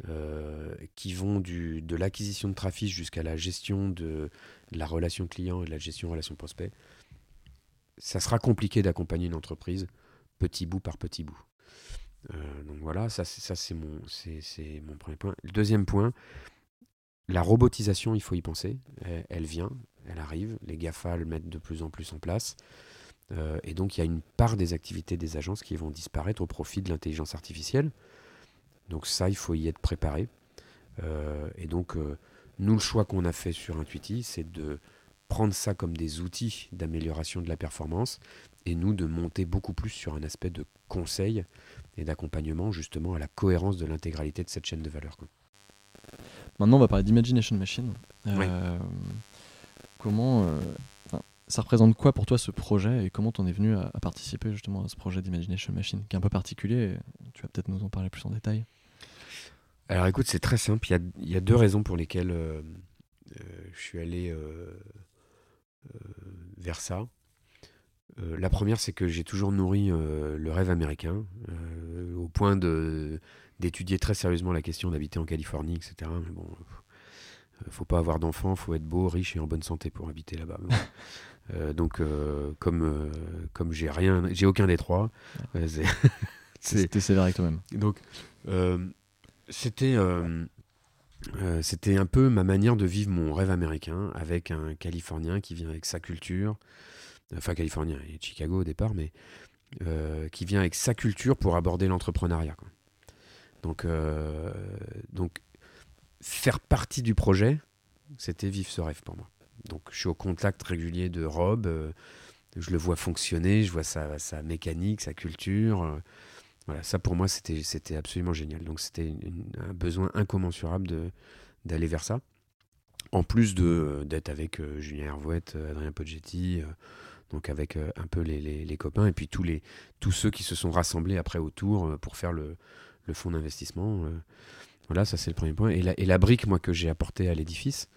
euh, qui vont de l'acquisition de trafic jusqu'à la gestion de, la relation client et de la gestion relation prospect, ça sera compliqué d'accompagner une entreprise petit bout par petit bout. Euh, donc voilà, ça c'est mon, mon premier point. Deuxième point, la robotisation, il faut y penser. Elle, elle vient, elle arrive. Les GAFA le mettent de plus en plus en place. Euh, et donc il y a une part des activités des agences qui vont disparaître au profit de l'intelligence artificielle. Donc ça, il faut y être préparé. Euh, et donc euh, nous, le choix qu'on a fait sur Intuiti, c'est de prendre ça comme des outils d'amélioration de la performance et nous de monter beaucoup plus sur un aspect de conseil et d'accompagnement justement à la cohérence de l'intégralité de cette chaîne de valeur. Maintenant, on va parler d'imagination machine. Comment ça représente quoi pour toi ce projet et comment t'en es venu à, participer justement à ce projet d'Imagination Machine qui est un peu particulier Tu vas peut-être nous en parler plus en détail. Alors écoute, c'est très simple. Il y, a, deux raisons pour lesquelles euh, euh, je suis allé euh, vers ça. la première, c'est que j'ai toujours nourri le rêve américain au point d'étudier très sérieusement la question d'habiter en Californie, etc. Mais bon, faut pas avoir d'enfants, faut être beau, riche et en bonne santé pour habiter là-bas. Euh, donc, euh, comme, euh, comme j'ai rien, j'ai aucun des trois. C'était sévère avec toi-même. Donc, c'était c'était un peu ma manière de vivre mon rêve américain avec un Californien qui vient avec sa culture, enfin Californien et Chicago au départ, mais qui vient avec sa culture pour aborder l'entrepreneuriat. Donc, donc, faire partie du projet, c'était vivre ce rêve pour moi. Donc je suis au contact régulier de Rob, euh, je le vois fonctionner, je vois sa, mécanique, sa culture. Euh, voilà, ça pour moi c'était, absolument génial. Donc c'était un besoin incommensurable d'aller vers ça. En plus d'être avec euh, Julien Hervouette, Adrien Poggetti, donc avec un peu les, les, copains, et puis tous, les, tous ceux qui se sont rassemblés après autour pour faire le, le fonds d'investissement. voilà, ça c'est le premier point. Et la, et la brique, moi, que j'ai apportée à l'édifice,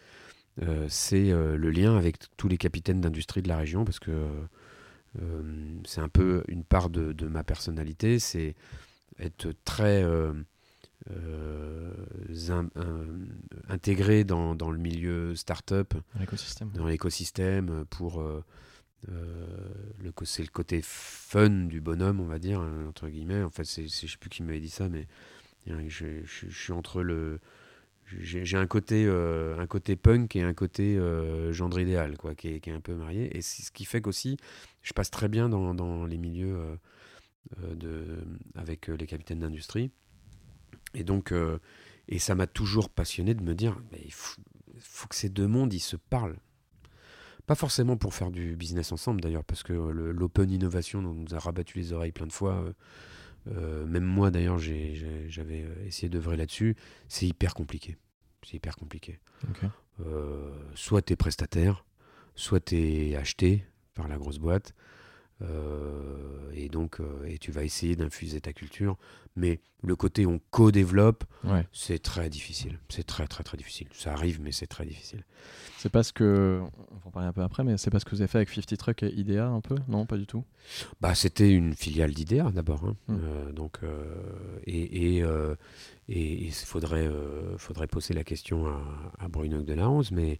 c'est euh, le lien avec tous les capitaines d'industrie de la région, parce que euh, c'est un peu une part de, ma personnalité, c'est être très intégré dans, dans, le milieu start-up, dans l'écosystème, pour le, c'est le côté fun du bonhomme, on va dire, entre guillemets. En fait, c'est, je sais plus qui m'avait dit ça, mais je, suis entre le, j'ai un côté euh, un côté punk et un côté euh, gendre idéal quoi qui est, un peu marié. Et ce qui fait qu'aussi je passe très bien dans, dans les milieux euh, de avec les capitaines d'industrie. Et donc et ça m'a toujours passionné de me dire mais il faut, faut, que ces deux mondes ils se parlent. Pas forcément pour faire du business ensemble d'ailleurs parce que l'open innovation dont on nous a rabattu les oreilles plein de fois euh, même moi d'ailleurs, j'avais essayé d'œuvrer là-dessus. C'est hyper compliqué. C'est hyper compliqué. Euh, soit tu es prestataire, soit tu es acheté. par la grosse boîte. Euh, et donc, euh, et tu vas essayer d'infuser ta culture. Mais le côté on co-développe, c'est très difficile. C'est très, très, très difficile. Ça arrive, mais c'est très difficile. C'est parce que, on va en parler un peu après, mais c'est parce que vous avez fait avec 50 Truck et IDEA un peu? Non, pas du tout bah, C'était une filiale d'IDEA d'abord. Hein. Hmm. Euh, donc, et il faudrait, faudrait poser la question à, à Bruno de la mais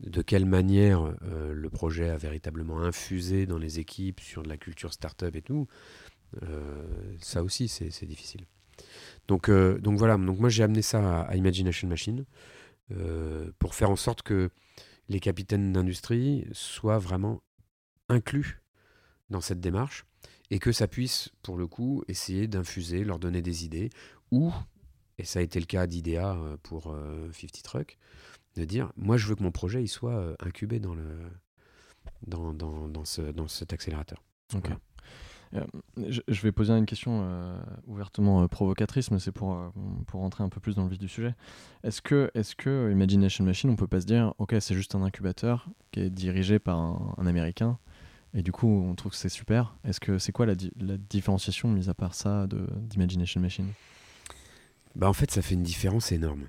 de quelle manière euh, le projet a véritablement infusé dans les équipes sur de la culture startup et tout, euh, ça aussi c'est difficile. Donc, euh, donc voilà, donc moi j'ai amené ça à, Imagination Machine pour faire en sorte que les capitaines d'industrie soient vraiment inclus dans cette démarche et que ça puisse, pour le coup, essayer d'infuser, leur donner des idées, ou, et ça a été le cas d'IDEA pour 50 Truck, de dire moi je veux que mon projet il soit euh, incubé dans le dans, dans, dans, ce, dans cet accélérateur. Ok. Euh, je, vais poser une question euh, ouvertement provocatrice, mais c'est pour, pour rentrer un peu plus dans le vif du sujet. Est-ce que, est que Imagination Machine, on peut pas se dire, ok, c'est juste un incubateur qui est dirigé par un, Américain, et du coup, on trouve que c'est super. Est-ce que c'est quoi la, la, différenciation, mis à part ça, d'Imagination Machine? Bah, En fait, ça fait une différence énorme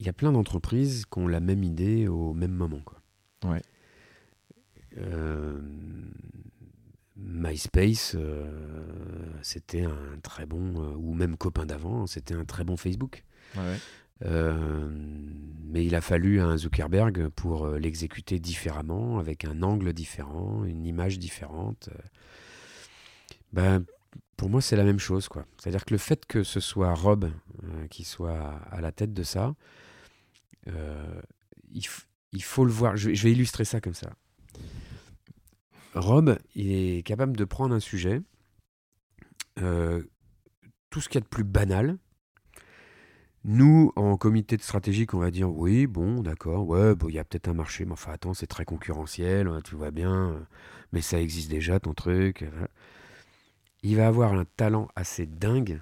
il y a plein d'entreprises qui ont la même idée au même moment. Quoi. Ouais. Euh, MySpace, euh, c'était un très bon, euh, ou même copain d'avant, c'était un très bon Facebook. mais il a fallu un Zuckerberg pour l'exécuter différemment, avec un angle différent, une image différente. Ben, pour moi, c'est la même chose. quoi. C'est-à-dire que le fait que ce soit Rob qui soit à la tête de ça, euh, il, faut le voir. Je, vais illustrer ça comme ça. Rob il est capable de prendre un sujet, euh, tout ce qu'il y a de plus banal. Nous, en comité de stratégique, on va dire oui, bon, d'accord, ouais, il y a peut-être un marché, mais enfin, attends, c'est très concurrentiel, hein, tu vois bien, mais ça existe déjà, ton truc. Il va avoir un talent assez dingue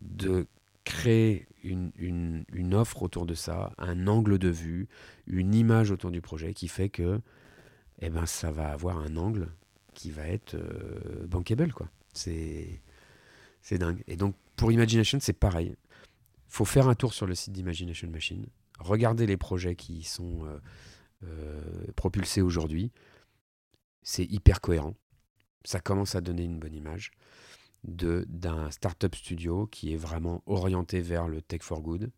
de créer une, offre autour de ça, un angle de vue, une image autour du projet qui fait que eh ben, ça va avoir un angle qui va être euh, bankable. quoi. C'est, c'est dingue. Et donc, pour Imagination, c'est pareil. faut faire un tour sur le site d'Imagination Machine, regarder les projets qui sont euh, euh, propulsés aujourd'hui. C'est hyper cohérent. Ça commence à donner une bonne image d'un startup studio qui est vraiment orienté vers le tech for good.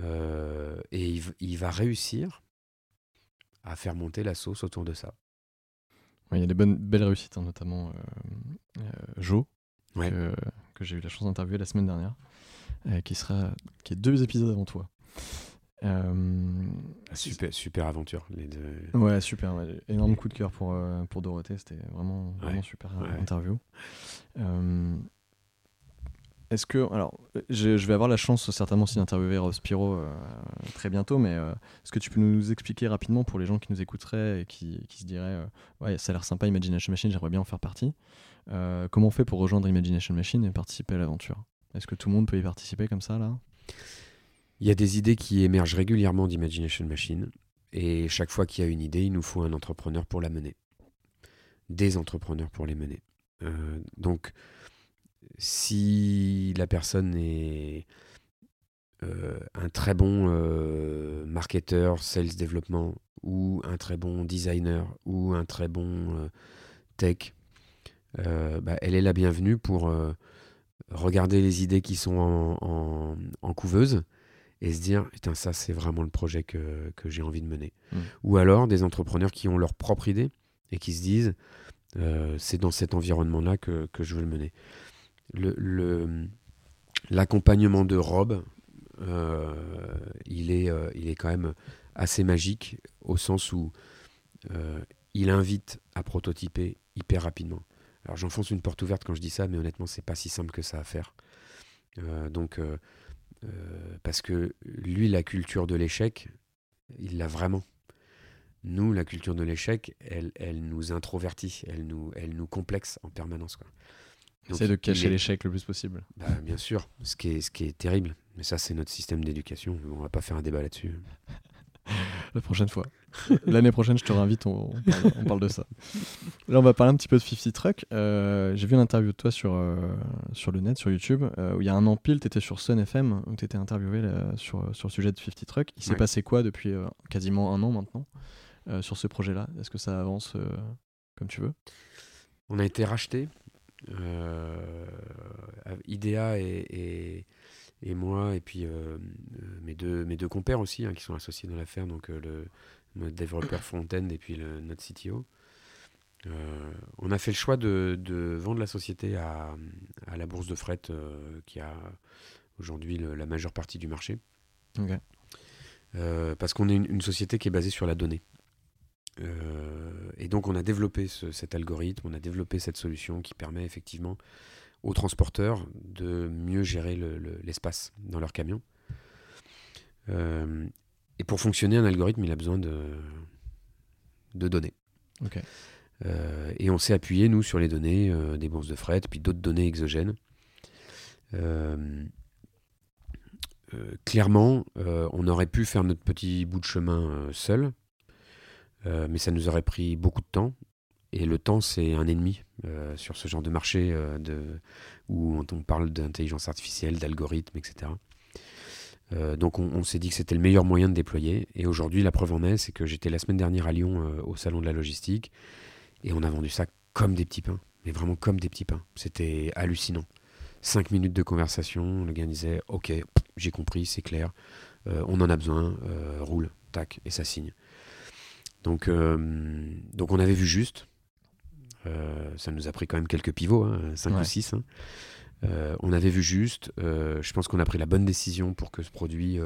Euh, et il, va réussir à faire monter la sauce autour de ça. il y a des bonnes, belles réussites, hein, notamment euh, euh Joe, que, j'ai eu la chance d'interviewer la semaine dernière, euh, qui, sera, qui est deux épisodes avant toi. Euh, super, super aventure, les deux. Ouais, super. Énorme coup de cœur pour, euh, pour Dorothée. C'était vraiment, vraiment super euh, interview. Est-ce que. Alors, je, vais avoir la chance certainement aussi d'interviewer Rob Spiro très bientôt, mais est-ce que tu peux nous expliquer rapidement pour les gens qui nous écouteraient et qui, qui se diraient Ouais, ça a l'air sympa, Imagination Machine, j'aimerais bien en faire partie. comment on fait pour rejoindre Imagination Machine et participer à l'aventure? Est-ce que tout le monde peut y participer comme ça là? Il y a des idées qui émergent régulièrement d'Imagination Machine, et chaque fois qu'il y a une idée, il nous faut un entrepreneur pour la mener. Des entrepreneurs pour les mener. Euh, donc, si la personne est euh, un très bon euh, marketeur, sales développement, ou un très bon designer, ou un très bon tech, bah, elle est la bienvenue pour regarder les idées qui sont en, en couveuse et se dire putain ça c'est vraiment le projet que, que j'ai envie de mener. Mm. ou alors des entrepreneurs qui ont leur propre idée et qui se disent euh, c'est dans cet environnement là que, que, je veux le mener. Le l'accompagnement de Rob euh, il est euh, il est quand même assez magique au sens où il invite à prototyper hyper rapidement. Alors j'enfonce une porte ouverte quand je dis ça mais honnêtement c'est pas si simple que ça à faire. Donc parce que lui, la culture de l'échec, il l'a vraiment. Nous, la culture de l'échec, elle, elle nous introvertit, elle nous, elle nous complexe en permanence. Quoi. C'est de cacher l'échec le plus possible. Bah, bien sûr, ce qui, est, ce qui est terrible. Mais ça, c'est notre système d'éducation. On va pas faire un débat là-dessus. La prochaine fois. L'année prochaine, je te réinvite, on, parle, on, parle, de ça. Là, on va parler un petit peu de 50 Truck. Euh, j'ai vu une interview de toi sur, euh, sur le net, sur YouTube, euh, où il y a un an pile, tu étais sur Sun FM, où tu étais interviewé sur, sur le sujet de 50 Truck. Il s'est passé quoi depuis quasiment un an maintenant sur ce projet-là? Est-ce que ça avance comme tu veux? On a été racheté. IDEA et et moi, et puis euh, euh, mes, deux, mes deux compères aussi, hein, qui sont associés dans l'affaire, donc euh, le, notre développeur front-end et puis le, notre CTO. on a fait le choix de, de vendre la société à, à, la bourse de fret qui a aujourd'hui la majeure partie du marché. parce qu'on est une, société qui est basée sur la donnée. et donc on a développé cet algorithme, on a développé cette solution qui permet effectivement aux transporteurs de mieux gérer l'espace dans leur camion. Euh, et pour fonctionner, un algorithme, il a besoin de, de données. Euh, et on s'est appuyé, nous, sur les données euh, des bourses de fret, puis d'autres données exogènes. clairement, on aurait pu faire notre petit bout de chemin seul, mais ça nous aurait pris beaucoup de temps et le temps, c'est un ennemi euh, sur ce genre de marché euh, de, où on, parle d'intelligence artificielle, d'algorithmes, etc. Euh, donc on, s'est dit que c'était le meilleur moyen de déployer. Et aujourd'hui, la preuve en est, c'est que j'étais la semaine dernière à Lyon au salon de la logistique et on a vendu ça comme des petits pains, mais vraiment comme des petits pains. C'était hallucinant. Cinq minutes de conversation, le gars disait Ok, j'ai compris, c'est clair, on en a besoin, roule, tac, et ça signe. Donc, donc on avait vu juste, ça nous a pris quand même quelques pivots, 5 hein, ou 6. Hein. Euh, on avait vu juste. Euh, je pense qu'on a pris la bonne décision pour que ce produit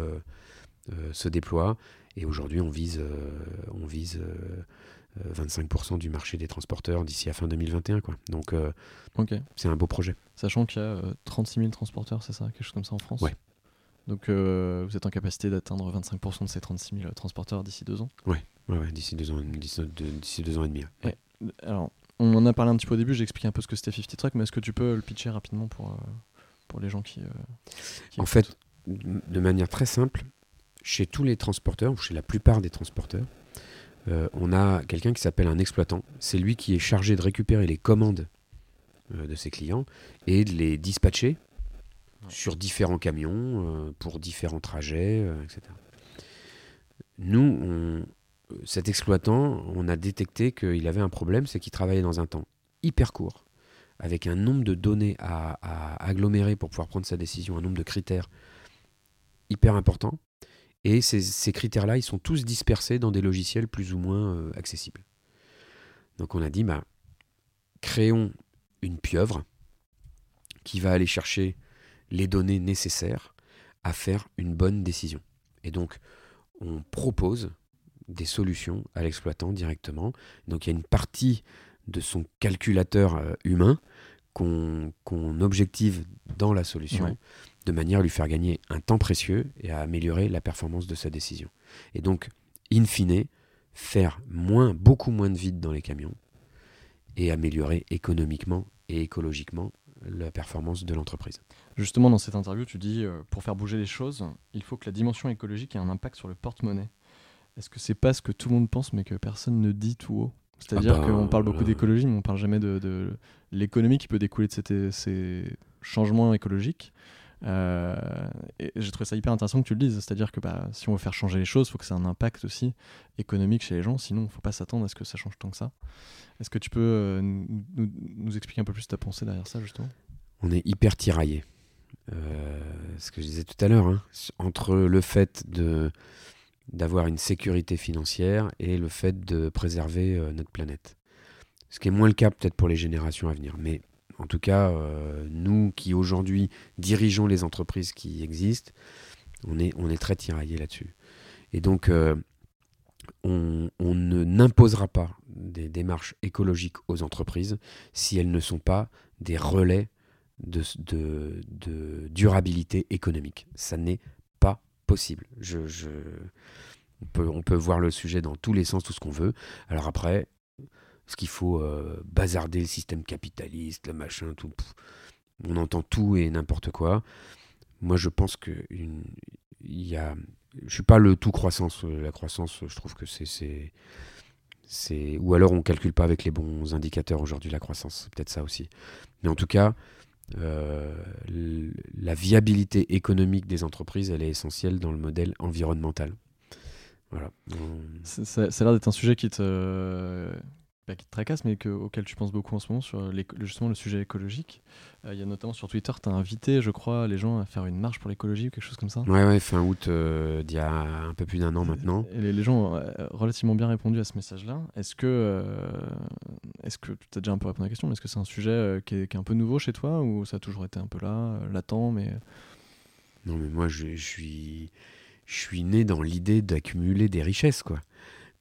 se déploie. Et aujourd'hui, on vise, on vise 25% du marché des transporteurs d'ici à fin 2021. Quoi. Donc, c'est un beau projet. Sachant qu'il y a 36 000 transporteurs, c'est ça Quelque chose comme ça en France? Ouais. Donc, vous êtes en capacité d'atteindre 25% de ces 36 000 transporteurs d'ici deux ans? Ouais, ouais, d'ici deux ans, d'ici deux, ans et demi. Alors, on en a parlé un petit peu au début, j'ai expliqué un peu ce que c'était 50 Truck, mais est-ce que tu peux le pitcher rapidement pour, euh, pour les gens qui. Euh, en fait, de manière très simple, chez tous les transporteurs, ou chez la plupart des transporteurs, euh, on a quelqu'un qui s'appelle un exploitant. C'est lui qui est chargé de récupérer les commandes de ses clients et de les dispatcher sur différents camions, pour différents trajets, etc. Nous, on, cet exploitant, on a détecté qu'il avait un problème, c'est qu'il travaillait dans un temps hyper court, avec un nombre de données à, agglomérer pour pouvoir prendre sa décision, un nombre de critères hyper important. Et ces, critères-là, ils sont tous dispersés dans des logiciels plus ou moins euh, accessibles. Donc on a dit, bah, créons une pieuvre qui va aller chercher les données nécessaires à faire une bonne décision. Et donc, on propose des solutions à l'exploitant directement. Donc il y a une partie de son calculateur euh, humain qu'on objective dans la solution de manière à lui faire gagner un temps précieux et à améliorer la performance de sa décision. Et donc, in fine, faire moins, beaucoup moins de vide dans les camions et améliorer économiquement et écologiquement la performance de l'entreprise. Justement, dans cette interview, tu dis, euh, pour faire bouger les choses, il faut que la dimension écologique ait un impact sur le porte-monnaie. Est-ce que c'est pas ce que tout le monde pense mais que personne ne dit tout haut? C'est-à-dire ah bah, qu'on parle beaucoup d'écologie, mais on parle jamais de, l'économie qui peut découler de ces, changements écologiques. Euh, et j'ai trouvé ça hyper intéressant que tu le dises, c'est-à-dire que bah, si on veut faire changer les choses, il faut que ça ait un impact aussi économique chez les gens, sinon il ne faut pas s'attendre à ce que ça change tant que ça. Est-ce que tu peux euh, nous, expliquer un peu plus ta pensée derrière ça, justement? On est hyper tiraillé. Euh, ce que je disais tout à l'heure, hein, entre le fait de d'avoir une sécurité financière et le fait de préserver euh, notre planète. Ce qui est moins le cas peut-être pour les générations à venir. Mais en tout cas, euh, nous qui aujourd'hui dirigeons les entreprises qui existent, on est, très tiraillés là-dessus. Et donc, euh, on, n'imposera pas des démarches écologiques aux entreprises si elles ne sont pas des relais de, de, de durabilité économique. Ça n'est possible. Je, on, peut, voir le sujet dans tous les sens, tout ce qu'on veut. Alors après, ce qu'il faut euh, bazarder le système capitaliste, le machin, tout. on entend tout et n'importe quoi. Moi, je pense qu'il y a je suis pas le tout croissance. La croissance, je trouve que c'est c'est ou alors on calcule pas avec les bons indicateurs aujourd'hui la croissance, c'est peut-être ça aussi. Mais en tout cas, euh, la viabilité économique des entreprises, elle est essentielle dans le modèle environnemental. Voilà. Ça, a l'air d'être un sujet qui te, qui te tracasse, mais que, auquel tu penses beaucoup en ce moment sur justement le sujet écologique. Euh, il y a notamment sur Twitter, tu as invité, je crois, les gens à faire une marche pour l'écologie ou quelque chose comme ça. Ouais, ouais, fin août euh, d'il y a un peu plus d'un an maintenant. Et les, gens ont relativement bien répondu à ce message-là. Est-ce que, euh, est-ce que tu as déjà un peu répondu à la question, mais est-ce que c'est un sujet qui est, qui, est, un peu nouveau chez toi ou ça a toujours été un peu là, latent, mais. Non, mais moi, je, je suis, je suis né dans l'idée d'accumuler des richesses, quoi.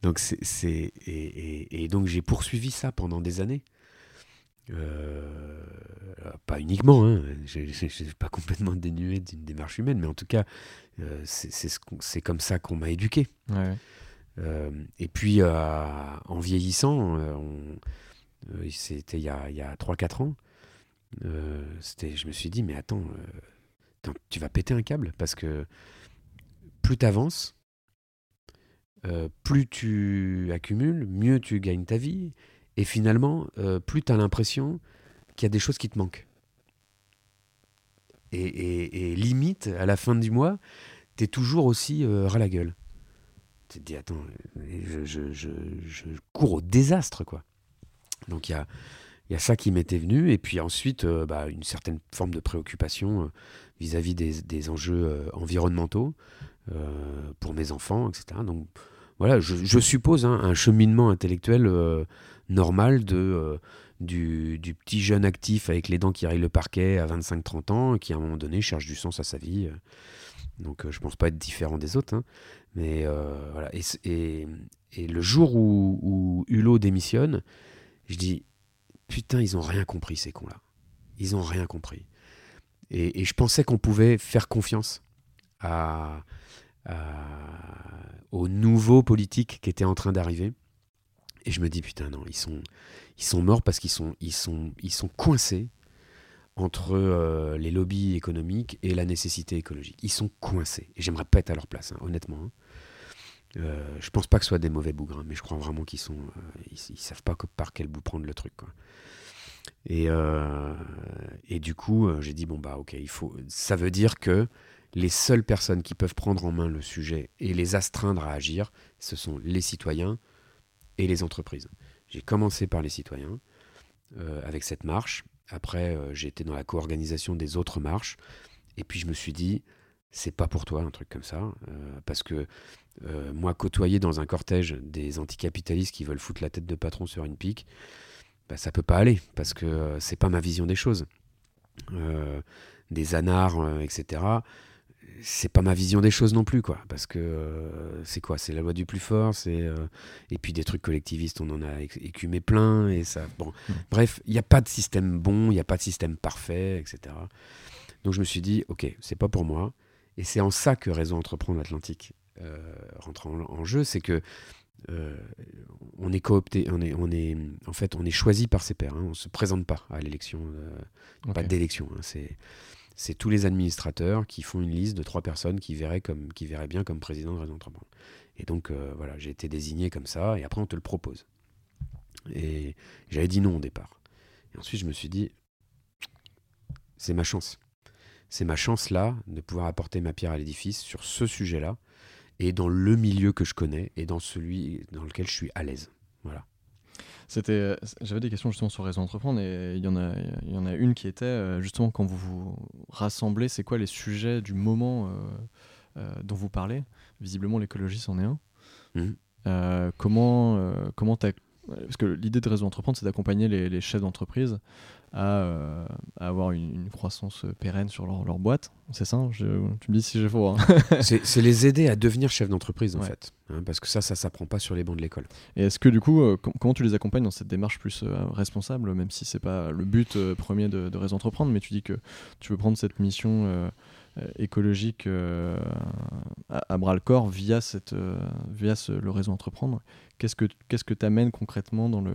Donc c'est, et, et, donc j'ai poursuivi ça pendant des années. Euh, pas uniquement, hein. je n'ai pas complètement dénué d'une démarche humaine, mais en tout cas, euh, c'est, comme ça qu'on m'a éduqué. Euh, et puis, en vieillissant, c'était il y a, il y a 3-4 ans, c'était, je me suis dit, mais attends, tu vas péter un câble, parce que plus tu avances, euh, plus tu accumules, mieux tu gagnes ta vie. Et finalement, euh, plus tu as l'impression qu'il y a des choses qui te manquent. Et, limite, à la fin du mois, tu es toujours aussi euh, ras la gueule. Tu te dis, attends, je, cours au désastre, quoi. Donc il y a, y a, ça qui m'était venu. Et puis ensuite, bah, une certaine forme de préoccupation vis-à-vis des, des, enjeux environnementaux pour mes enfants, etc. Donc voilà, je, suppose hein, un cheminement intellectuel euh, normal de, euh, du, petit jeune actif avec les dents qui rayent le parquet à 25-30 ans, qui à un moment donné cherche du sens à sa vie. Donc euh, je pense pas être différent des autres. Hein. mais. Et, et, le jour où, Hulot démissionne, je dis putain, ils ont rien compris ces cons-là. Ils ont rien compris. Et, je pensais qu'on pouvait faire confiance à, aux nouveaux politiques qui étaient en train d'arriver. Et je me dis, putain, non, ils sont, ils sont morts parce qu'ils sont, ils sont, ils sont coincés entre euh, les lobbies économiques et la nécessité écologique. Ils sont coincés. Et j'aimerais pas être à leur place, hein, honnêtement. Hein. Euh, je pense pas que ce soit des mauvais bougrins, mais je crois vraiment qu'ils sont, euh, ils, savent pas par quel bout prendre le truc. Et, euh, et du coup, j'ai dit bon bah ok, il faut. Ça veut dire que les seules personnes qui peuvent prendre en main le sujet et les astreindre à agir, ce sont les citoyens et les entreprises. J'ai commencé par les citoyens euh, avec cette marche. Après, euh, j'ai été dans la co-organisation des autres marches. Et puis je me suis dit, c'est pas pour toi un truc comme ça. Euh, parce que moi, côtoyer dans un cortège des anticapitalistes qui veulent foutre la tête de patron sur une pique, bah, ça peut pas aller. Parce que c'est pas ma vision des choses. des anards, etc c'est pas ma vision des choses non plus, quoi. Parce que euh, c'est quoi? C'est la loi du plus fort, c'est euh, et puis des trucs collectivistes, on en a écumé plein et ça. Bon, mm. bref, il n'y a pas de système bon, il n'y a pas de système parfait, etc. Donc je me suis dit, ok, c'est pas pour moi. Et c'est en ça que Réseau Entreprendre Atlantique euh, rentre en, jeu, c'est que on est coopté, on est, on est, en fait, on est choisi par ses pairs. Hein, on se présente pas à l'élection, pas d'élection. Hein, c'est c'est tous les administrateurs qui font une liste de trois personnes qui verraient, bien comme président de Réseau Entreprendre. Et donc, euh, voilà, j'ai été désigné comme ça, et après, on te le propose. Et j'avais dit non au départ. Et ensuite, je me suis dit, c'est ma chance. C'est ma chance là de pouvoir apporter ma pierre à l'édifice sur ce sujet-là, et dans le milieu que je connais, et dans celui dans lequel je suis à l'aise. C'était, euh, j'avais des questions justement sur Réseau Entreprendre et il y en a, il y en a une qui était euh, justement quand vous vous rassemblez, c'est quoi les sujets du moment euh, dont vous parlez? Visiblement, l'écologie c'en est un. Mmh. comment, comment parce que l'idée de Réseau Entreprendre, c'est d'accompagner les, les, chefs d'entreprise euh, à, avoir une, croissance pérenne sur leur, leur boîte. C'est ça Tu me dis si j'ai faux. Hein. c'est les aider à devenir chef d'entreprise en fait. Hein, parce que ça, ça s'apprend pas sur les bancs de l'école. Et est-ce que du coup, euh, comment tu les accompagnes dans cette démarche plus euh, responsable, même si c'est pas le but premier de, de Réseau Entreprendre, mais tu dis que tu veux prendre cette mission écologique à, bras le corps via, cette, via le réseau entreprendre. Qu'est-ce que qu'est-ce que amènes concrètement dans le,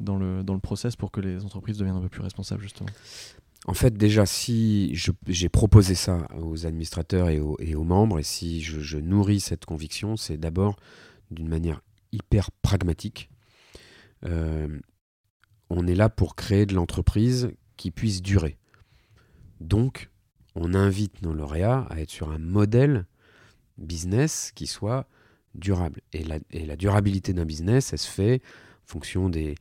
dans, le, dans le process pour que les entreprises deviennent un peu plus responsables justement? En fait, déjà, si j'ai proposé ça aux administrateurs et aux, et aux membres, et si je, nourris cette conviction, c'est d'abord d'une manière hyper pragmatique. Euh, on est là pour créer de l'entreprise qui puisse durer. Donc, on invite nos lauréats à être sur un modèle business qui soit durable. Et la, durabilité d'un business, elle se fait en fonction des,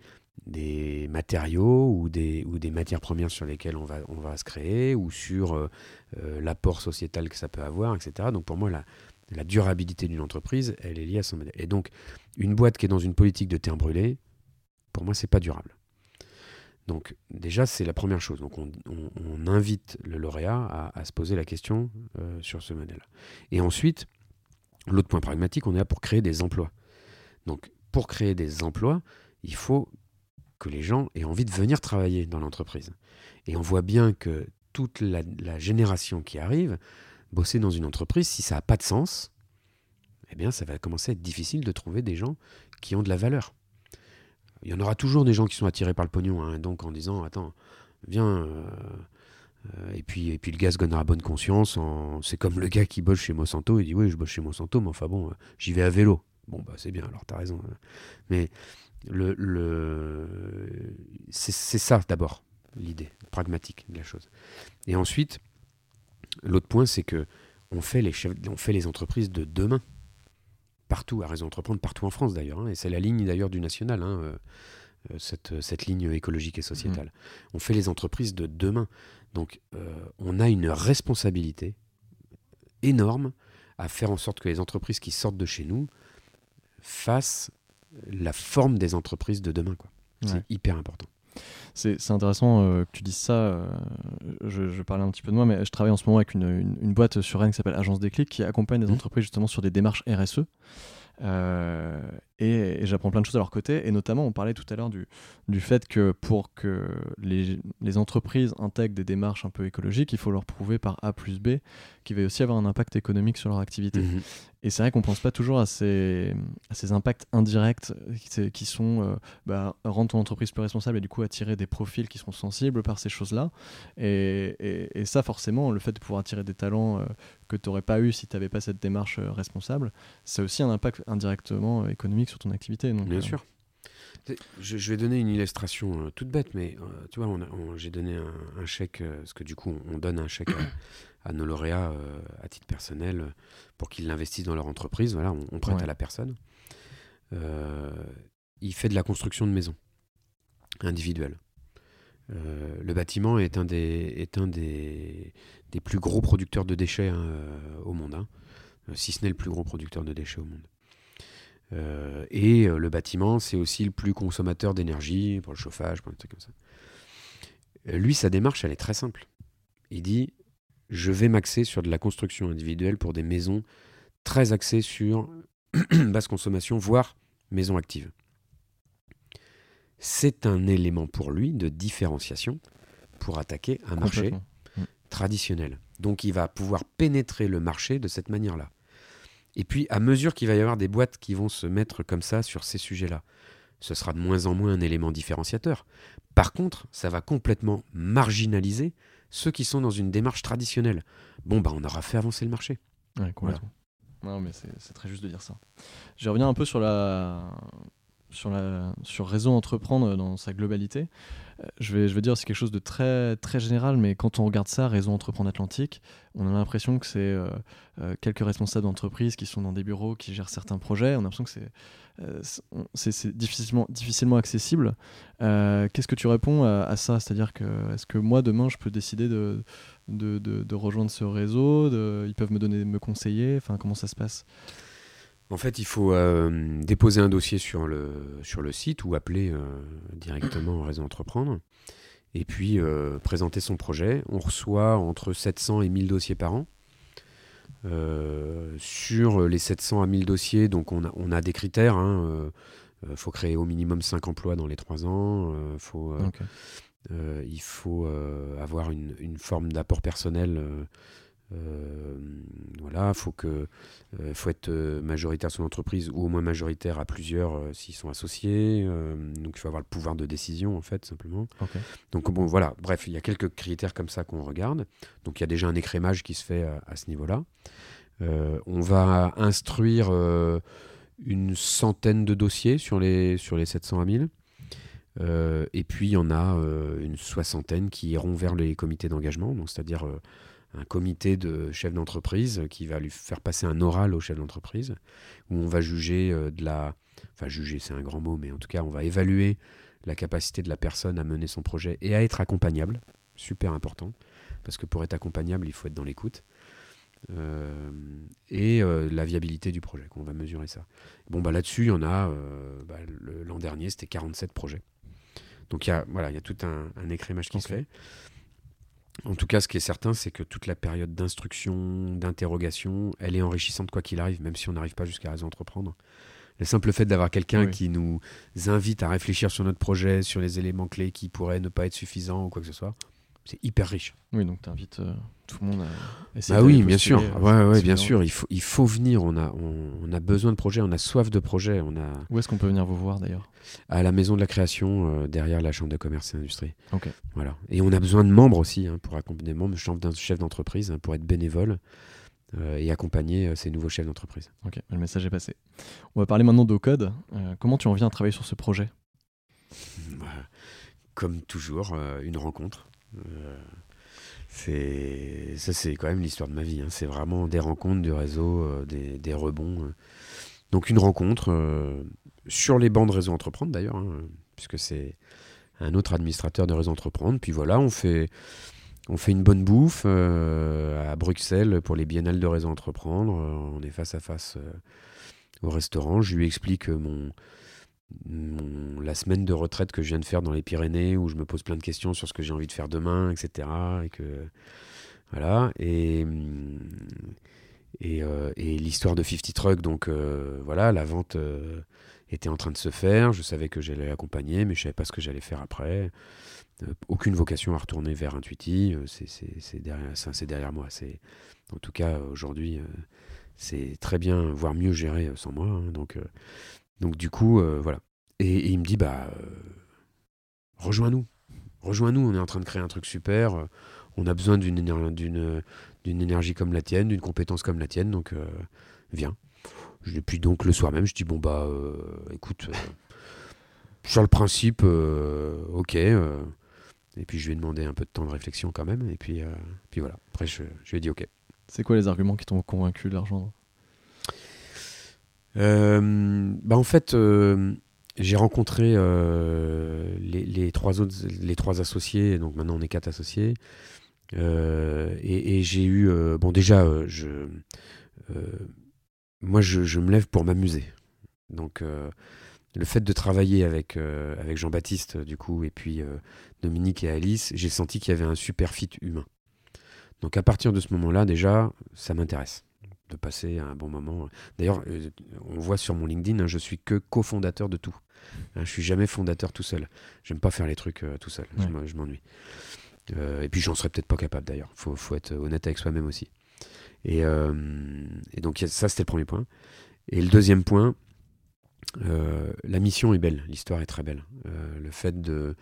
matériaux ou des, matières premières sur lesquelles on va, se créer ou sur euh, euh, l'apport sociétal que ça peut avoir, etc. Donc pour moi, la, durabilité d'une entreprise, elle est liée à son modèle. Et donc, une boîte qui est dans une politique de terre brûlé, pour moi, c'est pas durable. Donc déjà, c'est la première chose. Donc on, invite le lauréat à, se poser la question euh, sur ce modèle. Et ensuite, l'autre point pragmatique, on est là pour créer des emplois. Donc pour créer des emplois, il faut que les gens aient envie de venir travailler dans l'entreprise. Et on voit bien que toute la, génération qui arrive, bosser dans une entreprise, si ça n'a pas de sens, eh bien ça va commencer à être difficile de trouver des gens qui ont de la valeur. Il y en aura toujours des gens qui sont attirés par le pognon, hein, donc en disant attends, viens. Euh, euh, et, puis, et puis le gars se à bonne conscience. C'est comme le gars qui bosse chez Monsanto, il dit oui, je bosse chez Monsanto, mais enfin bon, euh, j'y vais à vélo. Bon, bah c'est bien, alors t'as raison. Hein. Mais le, le... c'est ça d'abord, l'idée pragmatique de la chose. Et ensuite, l'autre point, c'est que on fait, les on fait les entreprises de demain. Partout, à raison d'entreprendre, partout en France d'ailleurs. Hein. et c'est la ligne d'ailleurs du national, hein, euh, euh, cette, cette, ligne écologique et sociétale. Mmh. On fait les entreprises de demain. Donc, euh, on a une responsabilité énorme à faire en sorte que les entreprises qui sortent de chez nous fassent la forme des entreprises de demain. Quoi. C'est hyper important. C'est intéressant euh, que tu dises ça. Euh, je, je, parlais un petit peu de moi, mais je travaille en ce moment avec une, une, boîte sur Rennes qui s'appelle Agence Déclic qui accompagne des mmh. entreprises justement sur des démarches RSE. Euh, et, j'apprends plein de choses à leur côté. Et notamment, on parlait tout à l'heure du, du, fait que pour que les, les, entreprises intègrent des démarches un peu écologiques, il faut leur prouver par A plus B qu'il va aussi avoir un impact économique sur leur activité. Mmh. Et c'est vrai qu'on pense pas toujours à ces, à ces impacts indirects qui, sont euh, bah, rendre ton entreprise plus responsable et du coup attirer des profils qui seront sensibles par ces choses-là. Et, et, ça, forcément, le fait de pouvoir attirer des talents euh, que tu n'aurais pas eu si tu n'avais pas cette démarche euh, responsable, c'est aussi un impact indirectement économique sur ton activité. Donc, Bien sûr. Je, vais donner une illustration toute bête, mais tu vois, j'ai donné un, chèque, parce que du coup, on, donne un chèque à, nos lauréats à titre personnel pour qu'ils l'investissent dans leur entreprise. Voilà, on, prête à la personne. Euh, il fait de la construction de maisons individuelles. Euh, le bâtiment est un des, est un des, des plus gros producteurs de déchets hein, euh, au monde, hein. si ce n'est le plus gros producteur de déchets au monde. Et le bâtiment, c'est aussi le plus consommateur d'énergie pour le chauffage, pour des trucs comme ça. lui, sa démarche, elle est très simple. Il dit je vais m'axer sur de la construction individuelle pour des maisons très axées sur basse consommation, voire maison active. C'est un élément pour lui de différenciation pour attaquer un marché mm. traditionnel. Donc il va pouvoir pénétrer le marché de cette manière-là. Et puis, à mesure qu'il va y avoir des boîtes qui vont se mettre comme ça sur ces sujets-là, ce sera de moins en moins un élément différenciateur. Par contre, ça va complètement marginaliser ceux qui sont dans une démarche traditionnelle. Bon, bah, on aura fait avancer le marché. Ouais, complètement. Non, mais c'est très juste de dire ça. Je reviens un peu sur la sur réseau entreprendre dans sa globalité. Euh, je vais je vais dire c'est quelque chose de très général, mais quand on regarde ça, réseau entreprendre Atlantique, on a l'impression que c'est euh, euh, quelques responsables d'entreprise qui sont dans des bureaux qui gèrent certains projets. On a l'impression que c'est difficilement, accessible. Qu'est-ce que tu réponds à, ça? C'est-à-dire que est-ce que moi demain je peux décider de, de, de, rejoindre ce réseau? Ils peuvent me donner, me conseiller? Enfin, comment ça se passe? En fait, il faut euh, déposer un dossier sur le, sur le site ou appeler directement au réseau Entreprendre et puis présenter son projet. On reçoit entre 700 et 1000 dossiers par an. Euh, sur les 700 à 1000 dossiers, donc on a, on a des critères. Il hein, euh, euh, faut créer au minimum 5 emplois dans les 3 ans. faut, il faut avoir une, une forme d'apport personnel Euh, voilà, faut que, euh, faut être euh, majoritaire sur l'entreprise ou au moins majoritaire à plusieurs s'ils sont associés. donc il faut avoir le pouvoir de décision en fait simplement. Donc bon voilà, bref, il y a quelques critères comme ça qu'on regarde. Donc il y a déjà un écrémage qui se fait à, ce niveau-là. on va instruire une centaine de dossiers sur les, sur les 700 à 1000. et puis il y en a une soixantaine qui iront vers les comités d'engagement, c'est-à-dire un comité de chefs d'entreprise qui va lui faire passer un oral au chef d'entreprise, où on va juger euh, de la... Enfin, juger, c'est un grand mot, mais en tout cas, on va évaluer la capacité de la personne à mener son projet et à être accompagnable. Super important, parce que pour être accompagnable, il faut être dans l'écoute. Euh, et euh, la viabilité du projet, qu'on va mesurer ça. Bon, bah, là-dessus, il y en a, bah, l'an dernier, c'était 47 projets. Donc il y a, voilà, il y a tout un, un écrémage qui se fait. En tout cas, ce qui est certain, c'est que toute la période d'instruction, d'interrogation, elle est enrichissante quoi qu'il arrive, même si on n'arrive pas jusqu'à réseau entreprendre. Le simple fait d'avoir quelqu'un qui nous invite à réfléchir sur notre projet, sur les éléments clés qui pourraient ne pas être suffisants ou quoi que ce soit, c'est hyper riche. Oui, donc tu invites euh, tout le monde à essayer Bah oui, bien sûr. Euh, ouais, bien sûr. Il faut, il faut venir. On a, on, a besoin de projets. On a soif de projets. On a... Où est-ce qu'on peut venir vous voir d'ailleurs? À la maison de la création, euh, derrière la chambre de commerce et industrie. Ok. Voilà. Et on a besoin de membres aussi hein, pour accompagner membres, chef d'entreprise, hein, pour être bénévole. et accompagner ces nouveaux chefs d'entreprise. Ok, le message est passé. On va parler maintenant d'Ocode. comment tu en viens à travailler sur ce projet? Bah, Comme toujours, une rencontre. Euh, c'est ça, c'est quand même l'histoire de ma vie. Hein. C'est vraiment des rencontres, du réseau, euh, des, rebonds. Euh. Donc une rencontre sur les bancs de réseau entreprendre d'ailleurs, hein, puisque c'est un autre administrateur de réseau entreprendre. Puis voilà, on fait on fait une bonne bouffe à Bruxelles pour les biennales de réseau entreprendre. on est face à face au restaurant. Je lui explique mon la semaine de retraite que je viens de faire dans les Pyrénées, où je me pose plein de questions sur ce que j'ai envie de faire demain, etc. Et que, voilà. Et, et, euh, l'histoire de 50 Truck, donc euh, voilà, la vente euh, était en train de se faire. Je savais que j'allais l'accompagner, mais je savais pas ce que j'allais faire après. aucune vocation à retourner vers Intuiti. c'est derrière, derrière moi. En tout cas, aujourd'hui, c'est très bien, voire mieux géré sans moi. Hein, donc donc du coup, euh, voilà. Et, il me dit, bah, euh, rejoins-nous. Rejoins-nous, on est en train de créer un truc super. Euh, on a besoin d'une énergie comme la tienne, d'une compétence comme la tienne, donc viens. Et puis donc le soir même, je dis, bon bah, écoute, sur le principe, ok. et puis je lui ai demandé un peu de temps de réflexion quand même. Et puis, puis voilà, après je, je lui ai dit, ok. C'est quoi les arguments qui t'ont convaincu de l'argent bah en fait, euh, j'ai rencontré euh, les, trois autres, les trois associés, donc maintenant on est quatre associés. et, j'ai eu, bon déjà, moi je, me lève pour m'amuser. Donc le fait de travailler avec, avec Jean-Baptiste du coup et puis Dominique et Alice, j'ai senti qu'il y avait un super fit humain. Donc à partir de ce moment-là, déjà, ça m'intéresse de passer un bon moment. D'ailleurs, euh, on voit sur mon LinkedIn, hein, je suis que cofondateur de tout. Hein, je suis jamais fondateur tout seul. J'aime pas faire les trucs euh, tout seul. Je m'ennuie. Euh, et puis j'en serais peut-être pas capable d'ailleurs. Faut, faut être honnête avec soi-même aussi. Et, et donc ça, c'était le premier point. Et le deuxième point, la mission est belle, l'histoire est très belle. le fait de,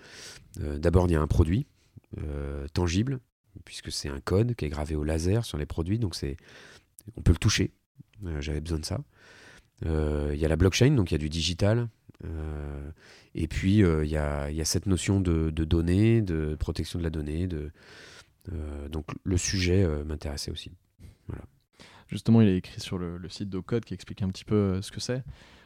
d'abord, il y a un produit tangible, puisque c'est un code qui est gravé au laser sur les produits, donc c'est on peut le toucher. Euh, j'avais besoin de ça. Euh, il y a la blockchain, donc il y a du digital. Euh, et puis il y, a, cette notion de, données, de protection de la donnée. Donc le sujet m'intéressait aussi. Justement, il est écrit sur le, site d'Ocode qui explique un petit peu ce que c'est.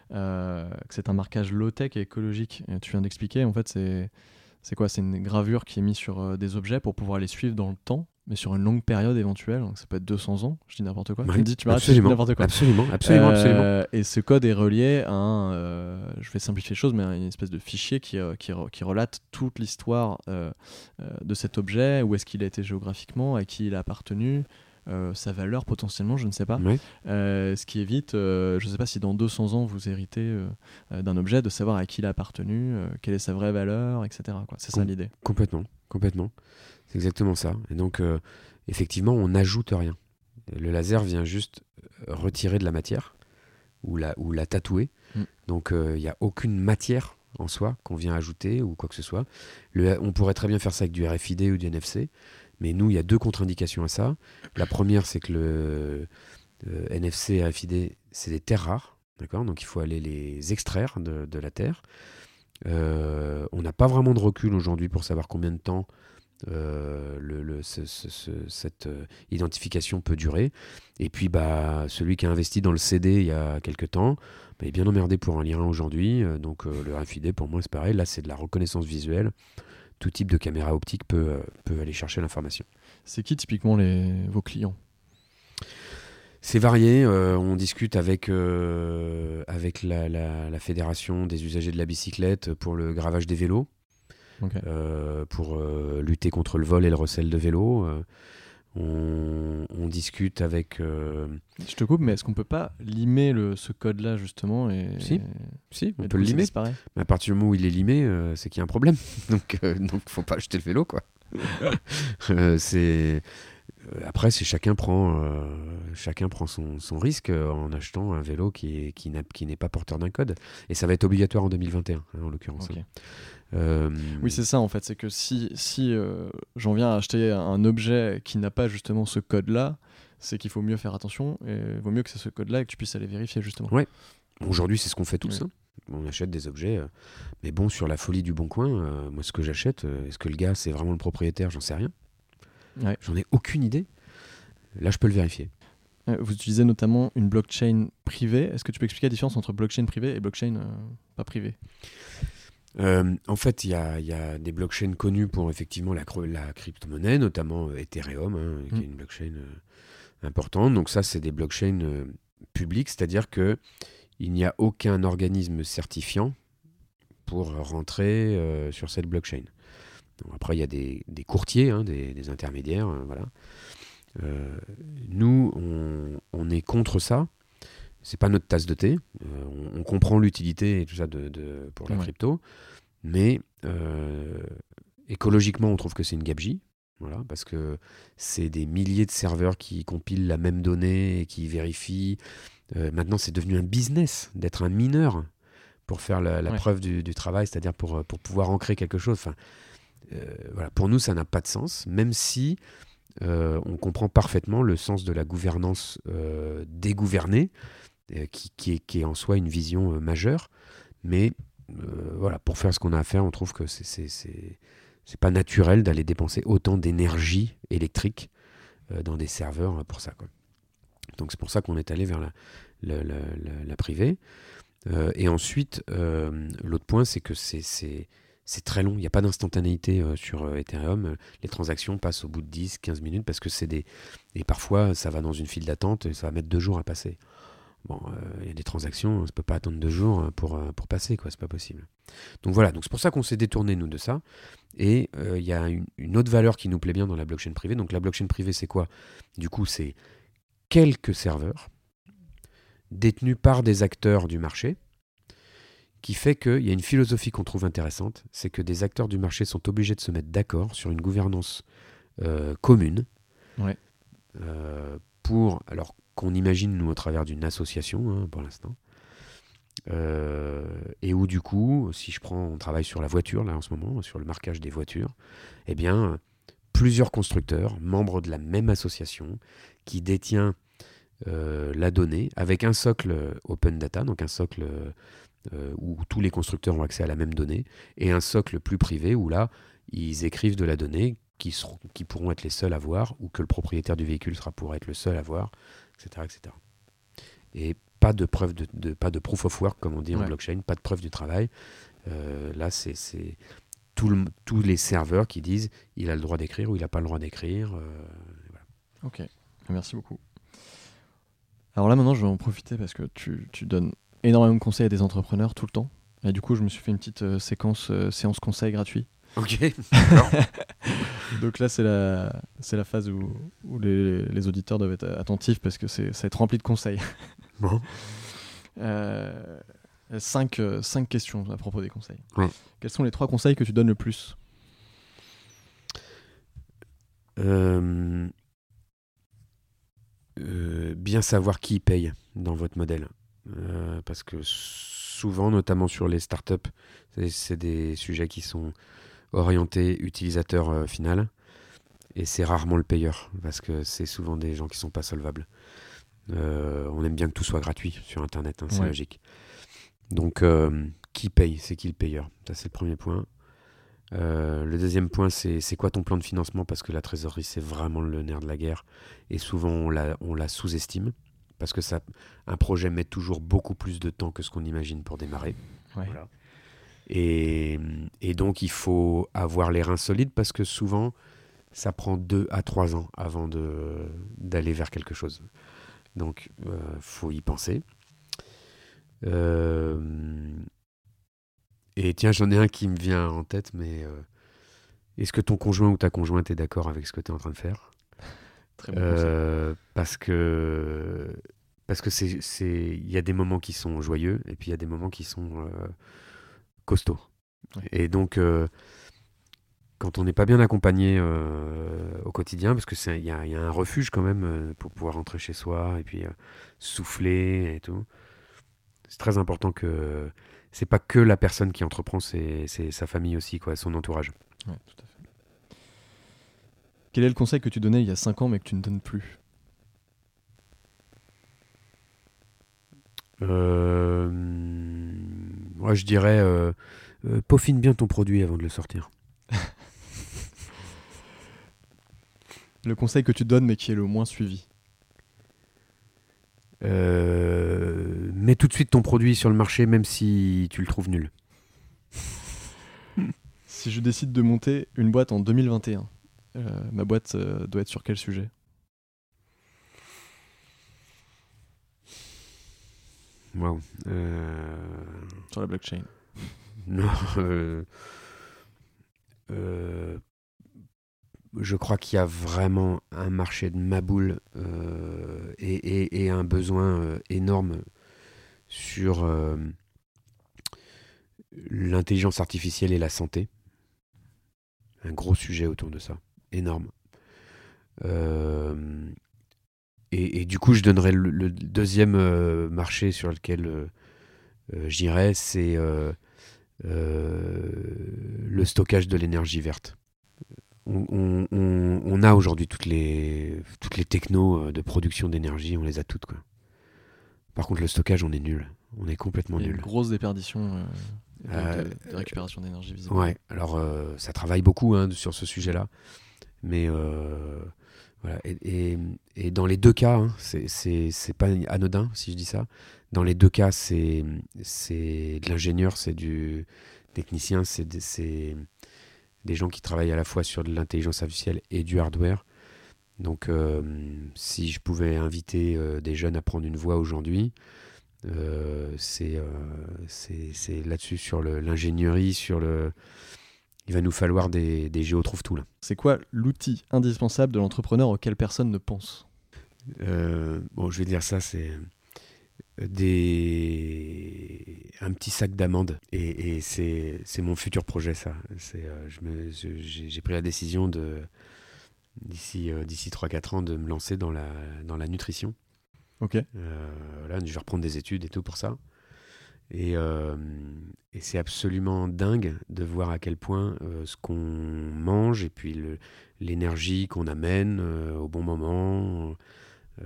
c'est un marquage low-tech et écologique. Tu viens d'expliquer, en fait, c'est quoi? C'est une gravure qui est mise sur des objets pour pouvoir les suivre dans le temps mais sur une longue période éventuelle, donc ça peut être 200 ans, je dis n'importe quoi. tu me dis, tu absolument, n'importe quoi. Absolument, absolument, euh, Et ce code est relié à un, euh, je vais simplifier les choses, mais une espèce de fichier qui, euh, qui, qui, relate toute l'histoire de cet objet, où est-ce qu'il a été géographiquement, à qui il a appartenu, sa valeur potentiellement, je ne sais pas. ce qui évite, je ne sais pas si dans 200 ans vous héritez d'un objet, de savoir à qui il a appartenu, quelle est sa vraie valeur, etc. C'est ça l'idée. Complètement, complètement. C'est exactement ça. Et donc, euh, effectivement, on n'ajoute rien. Le laser vient juste retirer de la matière ou la, ou la tatouer. Mm. Donc il n'y a aucune matière en soi qu'on vient ajouter ou quoi que ce soit. Le- on pourrait très bien faire ça avec du RFID ou du NFC, mais nous, il y a deux contre-indications à ça. La première, c'est que le euh, NFC et RFID, c'est des terres rares, d'accord? Donc il faut aller les extraire de, de la terre. Euh, on n'a pas vraiment de recul aujourd'hui pour savoir combien de temps euh, le- le- ce- ce- ce- cette euh, identification peut durer. Et puis, bah, celui qui a investi dans le CD il y a quelques temps, bah, est bien emmerdé pour en lire un aujourd'hui. Euh, donc, euh, le RFID, pour moi, c'est pareil. Là, c'est de la reconnaissance visuelle. Tout type de caméra optique peut, euh, peut aller chercher l'information. C'est qui typiquement les, vos clients? C'est varié. euh, on discute avec, euh, avec la, la- la Fédération des usagers de la bicyclette pour le gravage des vélos. Euh, pour euh, lutter contre le vol et le recel de vélos. Euh, on, on discute avec. Je te coupe, mais est-ce qu'on peut pas limer le, ce code-là justement et Si, Si, on peut le limer. Mais à partir du moment où il est limé, c'est qu'il y a un problème. donc, donc, faut pas acheter le vélo, quoi. C'est après, c'est chacun prend, euh, chacun prend son, son risque en achetant un vélo qui est, qui n'a- qui n'est pas porteur d'un code. Et ça va être obligatoire en 2021, hein, en l'occurrence. Ok. Euh, Oui, c'est ça en fait. C'est que si, si euh, j'en viens à acheter un objet qui n'a pas justement ce code-là, c'est qu'il faut mieux faire attention et il vaut mieux que c'est ce code-là et que tu puisses aller vérifier justement. Ouais. Aujourd'hui, c'est ce qu'on fait tous. Oui. hein. On achète des objets. euh, mais bon, sur la folie du bon coin, moi, ce que j'achète, est-ce que le gars, c'est vraiment le propriétaire? J'en sais rien. Ouais. J'en ai aucune idée. Là, je peux le vérifier. Vous utilisez notamment une blockchain privée. Est-ce que tu peux expliquer la différence entre blockchain privée et blockchain pas privée? Euh, en fait, il y a, il y a des blockchains connus pour effectivement la, crypto-monnaie, notamment euh, Ethereum, hein, qui Mm. est une blockchain euh, importante. Donc ça, c'est des blockchains euh, publiques, c'est-à-dire que il n'y a aucun organisme certifiant pour rentrer sur cette blockchain. Donc après, il y a des, des courtiers, hein, des, des intermédiaires, voilà. Nous, on, on est contre ça. C'est pas notre tasse de thé. Euh, on, on comprend l'utilité et tout ça de, de- pour la Ouais. crypto, mais euh, écologiquement, on trouve que c'est une gabegie. Voilà, parce que c'est des milliers de serveurs qui compilent la même donnée et qui vérifient. Euh, maintenant, c'est devenu un business d'être un mineur pour faire la, la Ouais. preuve du, du travail, c'est-à-dire pour, pour pouvoir ancrer quelque chose. Enfin, euh, voilà, pour nous, ça n'a pas de sens, même si euh, on comprend parfaitement le sens de la gouvernance dégouvernée, qui, qui est, en soi une vision euh, majeure. Mais euh, voilà, pour faire ce qu'on a à faire, on trouve que c'est- c'est pas naturel d'aller dépenser autant d'énergie électrique euh, dans des serveurs euh, pour ça. Donc c'est pour ça qu'on est allé vers la, privée. Euh, et ensuite, euh, l'autre point, c'est que c'est- très long. Il n'y a pas d'instantanéité euh, sur euh, Ethereum. Les transactions passent au bout de 10, 15 minutes parce que c'est des. Et parfois, ça va dans une file d'attente et ça va mettre deux jours à passer. Bon, euh, il y a des transactions, ça ne peut pas attendre deux jours euh, pour, euh, pour passer, quoi. C'est pas possible. Donc voilà, donc c'est pour ça qu'on s'est détourné, nous, de ça. Et il y a une, une autre valeur qui nous plaît bien dans la blockchain privée. Donc la blockchain privée, c'est quoi? Du coup, c'est quelques serveurs détenus par des acteurs du marché qui fait qu'il y a une philosophie qu'on trouve intéressante, c'est que des acteurs du marché sont obligés de se mettre d'accord sur une gouvernance euh, commune Ouais. euh, pour, alors qu'on imagine nous au travers d'une association hein, pour l'instant, euh, et où du coup, si je prends, on travaille sur la voiture là en ce moment, sur le marquage des voitures, eh bien, plusieurs constructeurs, membres de la même association, qui détient euh, la donnée avec un socle euh, open data, donc un socle où tous les constructeurs ont accès à la même donnée, et un socle plus privé où là, ils écrivent de la donnée qui, seront, qui pourront être les seuls à voir, ou que le propriétaire du véhicule sera pour être le seul à voir, etc. etc. Et pas de preuve de, de- pas de proof of work, comme on dit en blockchain, pas de preuve du travail. Euh, là, c'est c'est tout le- tous les serveurs qui disent il a le droit d'écrire ou il n'a pas le droit d'écrire. euh, voilà. Ok, merci beaucoup. Alors là maintenant je vais en profiter parce que tu, tu donnes énormément de conseils à des entrepreneurs tout le temps. Et du coup je me suis fait une petite euh, séquence séance conseil gratuit. Ok. Donc là c'est la, c'est la phase où, où les, les auditeurs doivent être attentifs parce que c'est, ça va être rempli de conseils. bon. Euh, cinq, euh, cinq questions à propos des conseils. Ouais. Quels sont les trois conseils que tu donnes le plus? Euh, euh, bien savoir qui paye dans votre modèle. Euh, parce que souvent, notamment sur les startups, c'est- c'est des sujets qui sont orientés utilisateur euh, final. Et c'est rarement le payeur, parce que c'est souvent des gens qui sont pas solvables. Euh, on aime bien que tout soit gratuit sur Internet, hein, c'est Ouais. logique. Donc, euh, qui paye C'est qui le payeur? Ça, c'est le premier point. Euh, le deuxième point, c'est c'est quoi ton plan de financement? Parce que la trésorerie, c'est vraiment le nerf de la guerre. Et souvent, on la, on la sous-estime. Parce que ça, un projet met toujours beaucoup plus de temps que ce qu'on imagine pour démarrer. Ouais. Voilà. Et, et donc, il faut avoir les reins solides parce que souvent, ça prend deux à trois ans avant d'aller vers quelque chose. Donc, il faut y penser. Euh, et tiens, j'en ai un qui me vient en tête, mais euh, est-ce que ton conjoint ou ta conjointe est d'accord avec ce que tu es en train de faire? Très bon. Euh, Parce que parce que c'est c'est il y a des moments qui sont joyeux et puis il y a des moments qui sont Ouais. Et donc euh, quand on n'est pas bien accompagné euh, au quotidien, parce que c'est il y, a y a un refuge quand même euh, pour pouvoir rentrer chez soi et puis souffler et tout. C'est très important que c'est pas que la personne qui entreprend, c'est c'est sa famille aussi quoi, son entourage. Ouais, tout à fait. Quel est le conseil que tu donnais il y a 5 ans mais que tu ne donnes plus? Euh, moi, je dirais, euh, euh, peaufine bien ton produit avant de le sortir. Le conseil que tu donnes mais qui est le moins suivi Euh, mets tout de suite ton produit sur le marché, même si tu le trouves nul. Si je décide de monter une boîte en 2021, euh, ma boîte doit être sur quel sujet? Euh, Sur la blockchain. non. euh, euh, je crois qu'il y a vraiment un marché de maboule euh, et, et- et un besoin euh, énorme sur euh, l'intelligence artificielle et la santé. Un gros sujet autour de ça. Énorme. Et, et du coup, je donnerais le, le deuxième euh, marché sur lequel euh, euh, j'irais, c'est euh, le stockage de l'énergie verte. On, on- on- on a aujourd'hui toutes les, toutes les technos de production d'énergie, on les a toutes. Quoi. Par contre, le stockage, on est nul. On est complètement a une nul. grosse déperdition de, de- récupération d'énergie visible. Ouais, alors ça travaille beaucoup hein, sur ce sujet-là. Mais Et, dans les deux cas, hein, c'est- pas anodin si je dis ça. Dans les deux cas, c'est de l'ingénieur, c'est du technicien, c'est des, gens qui travaillent à la fois sur de l'intelligence artificielle et du hardware. Donc, euh, si je pouvais inviter euh, des jeunes à prendre une voie aujourd'hui, euh, c'est là-dessus, sur l'ingénierie, sur le. Il va nous falloir des, des géo trouve tout là. C'est quoi l'outil indispensable de l'entrepreneur auquel personne ne pense? Euh, bon, je vais dire ça, c'est des un petit sac d'amandes et, et c'est mon futur projet ça. C'est euh, j'ai pris la décision de d'ici euh, d'ici 3-4 ans de me lancer dans la dans la nutrition. Ok. Euh, là, je vais reprendre des études et tout pour ça. Et, euh, et c'est absolument dingue de voir à quel point euh, ce qu'on mange et puis l'énergie qu'on amène euh, au bon moment,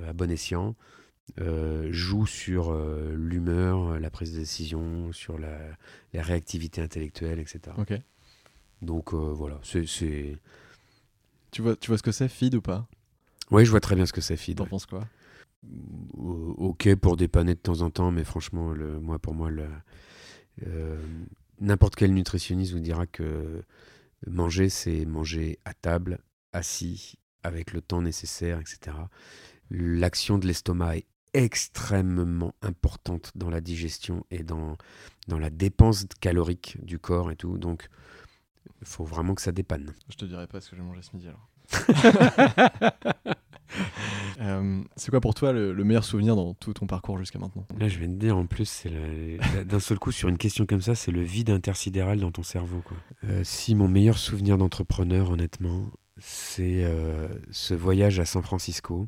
à bon escient, euh, joue sur euh, l'humeur, la prise de décision, sur la, la réactivité intellectuelle, etc. Ok. Donc euh, voilà, c'est. Tu vois, tu vois ce que c'est, feed ou pas? Ouais, je vois très bien ce que c'est, Feed. T'en penses quoi? Ok pour dépanner de temps en temps, mais franchement, le, moi, pour moi, le, euh, n'importe quel nutritionniste vous dira que manger, c'est manger à table, assis, avec le temps nécessaire, etc. L'action de l'estomac est extrêmement importante dans la digestion et dans, dans la dépense calorique du corps et tout. Donc, il faut vraiment que ça dépanne. Je te dirai pas ce que j'ai mangé ce midi alors. Euh, c'est quoi pour toi le, le meilleur souvenir dans tout ton parcours jusqu'à maintenant? Là, je vais te dire, en plus, c'est d'un seul coup, sur une question comme ça, c'est le vide intersidéral dans ton cerveau. Euh, si mon meilleur souvenir d'entrepreneur, honnêtement, c'est euh, ce voyage à San Francisco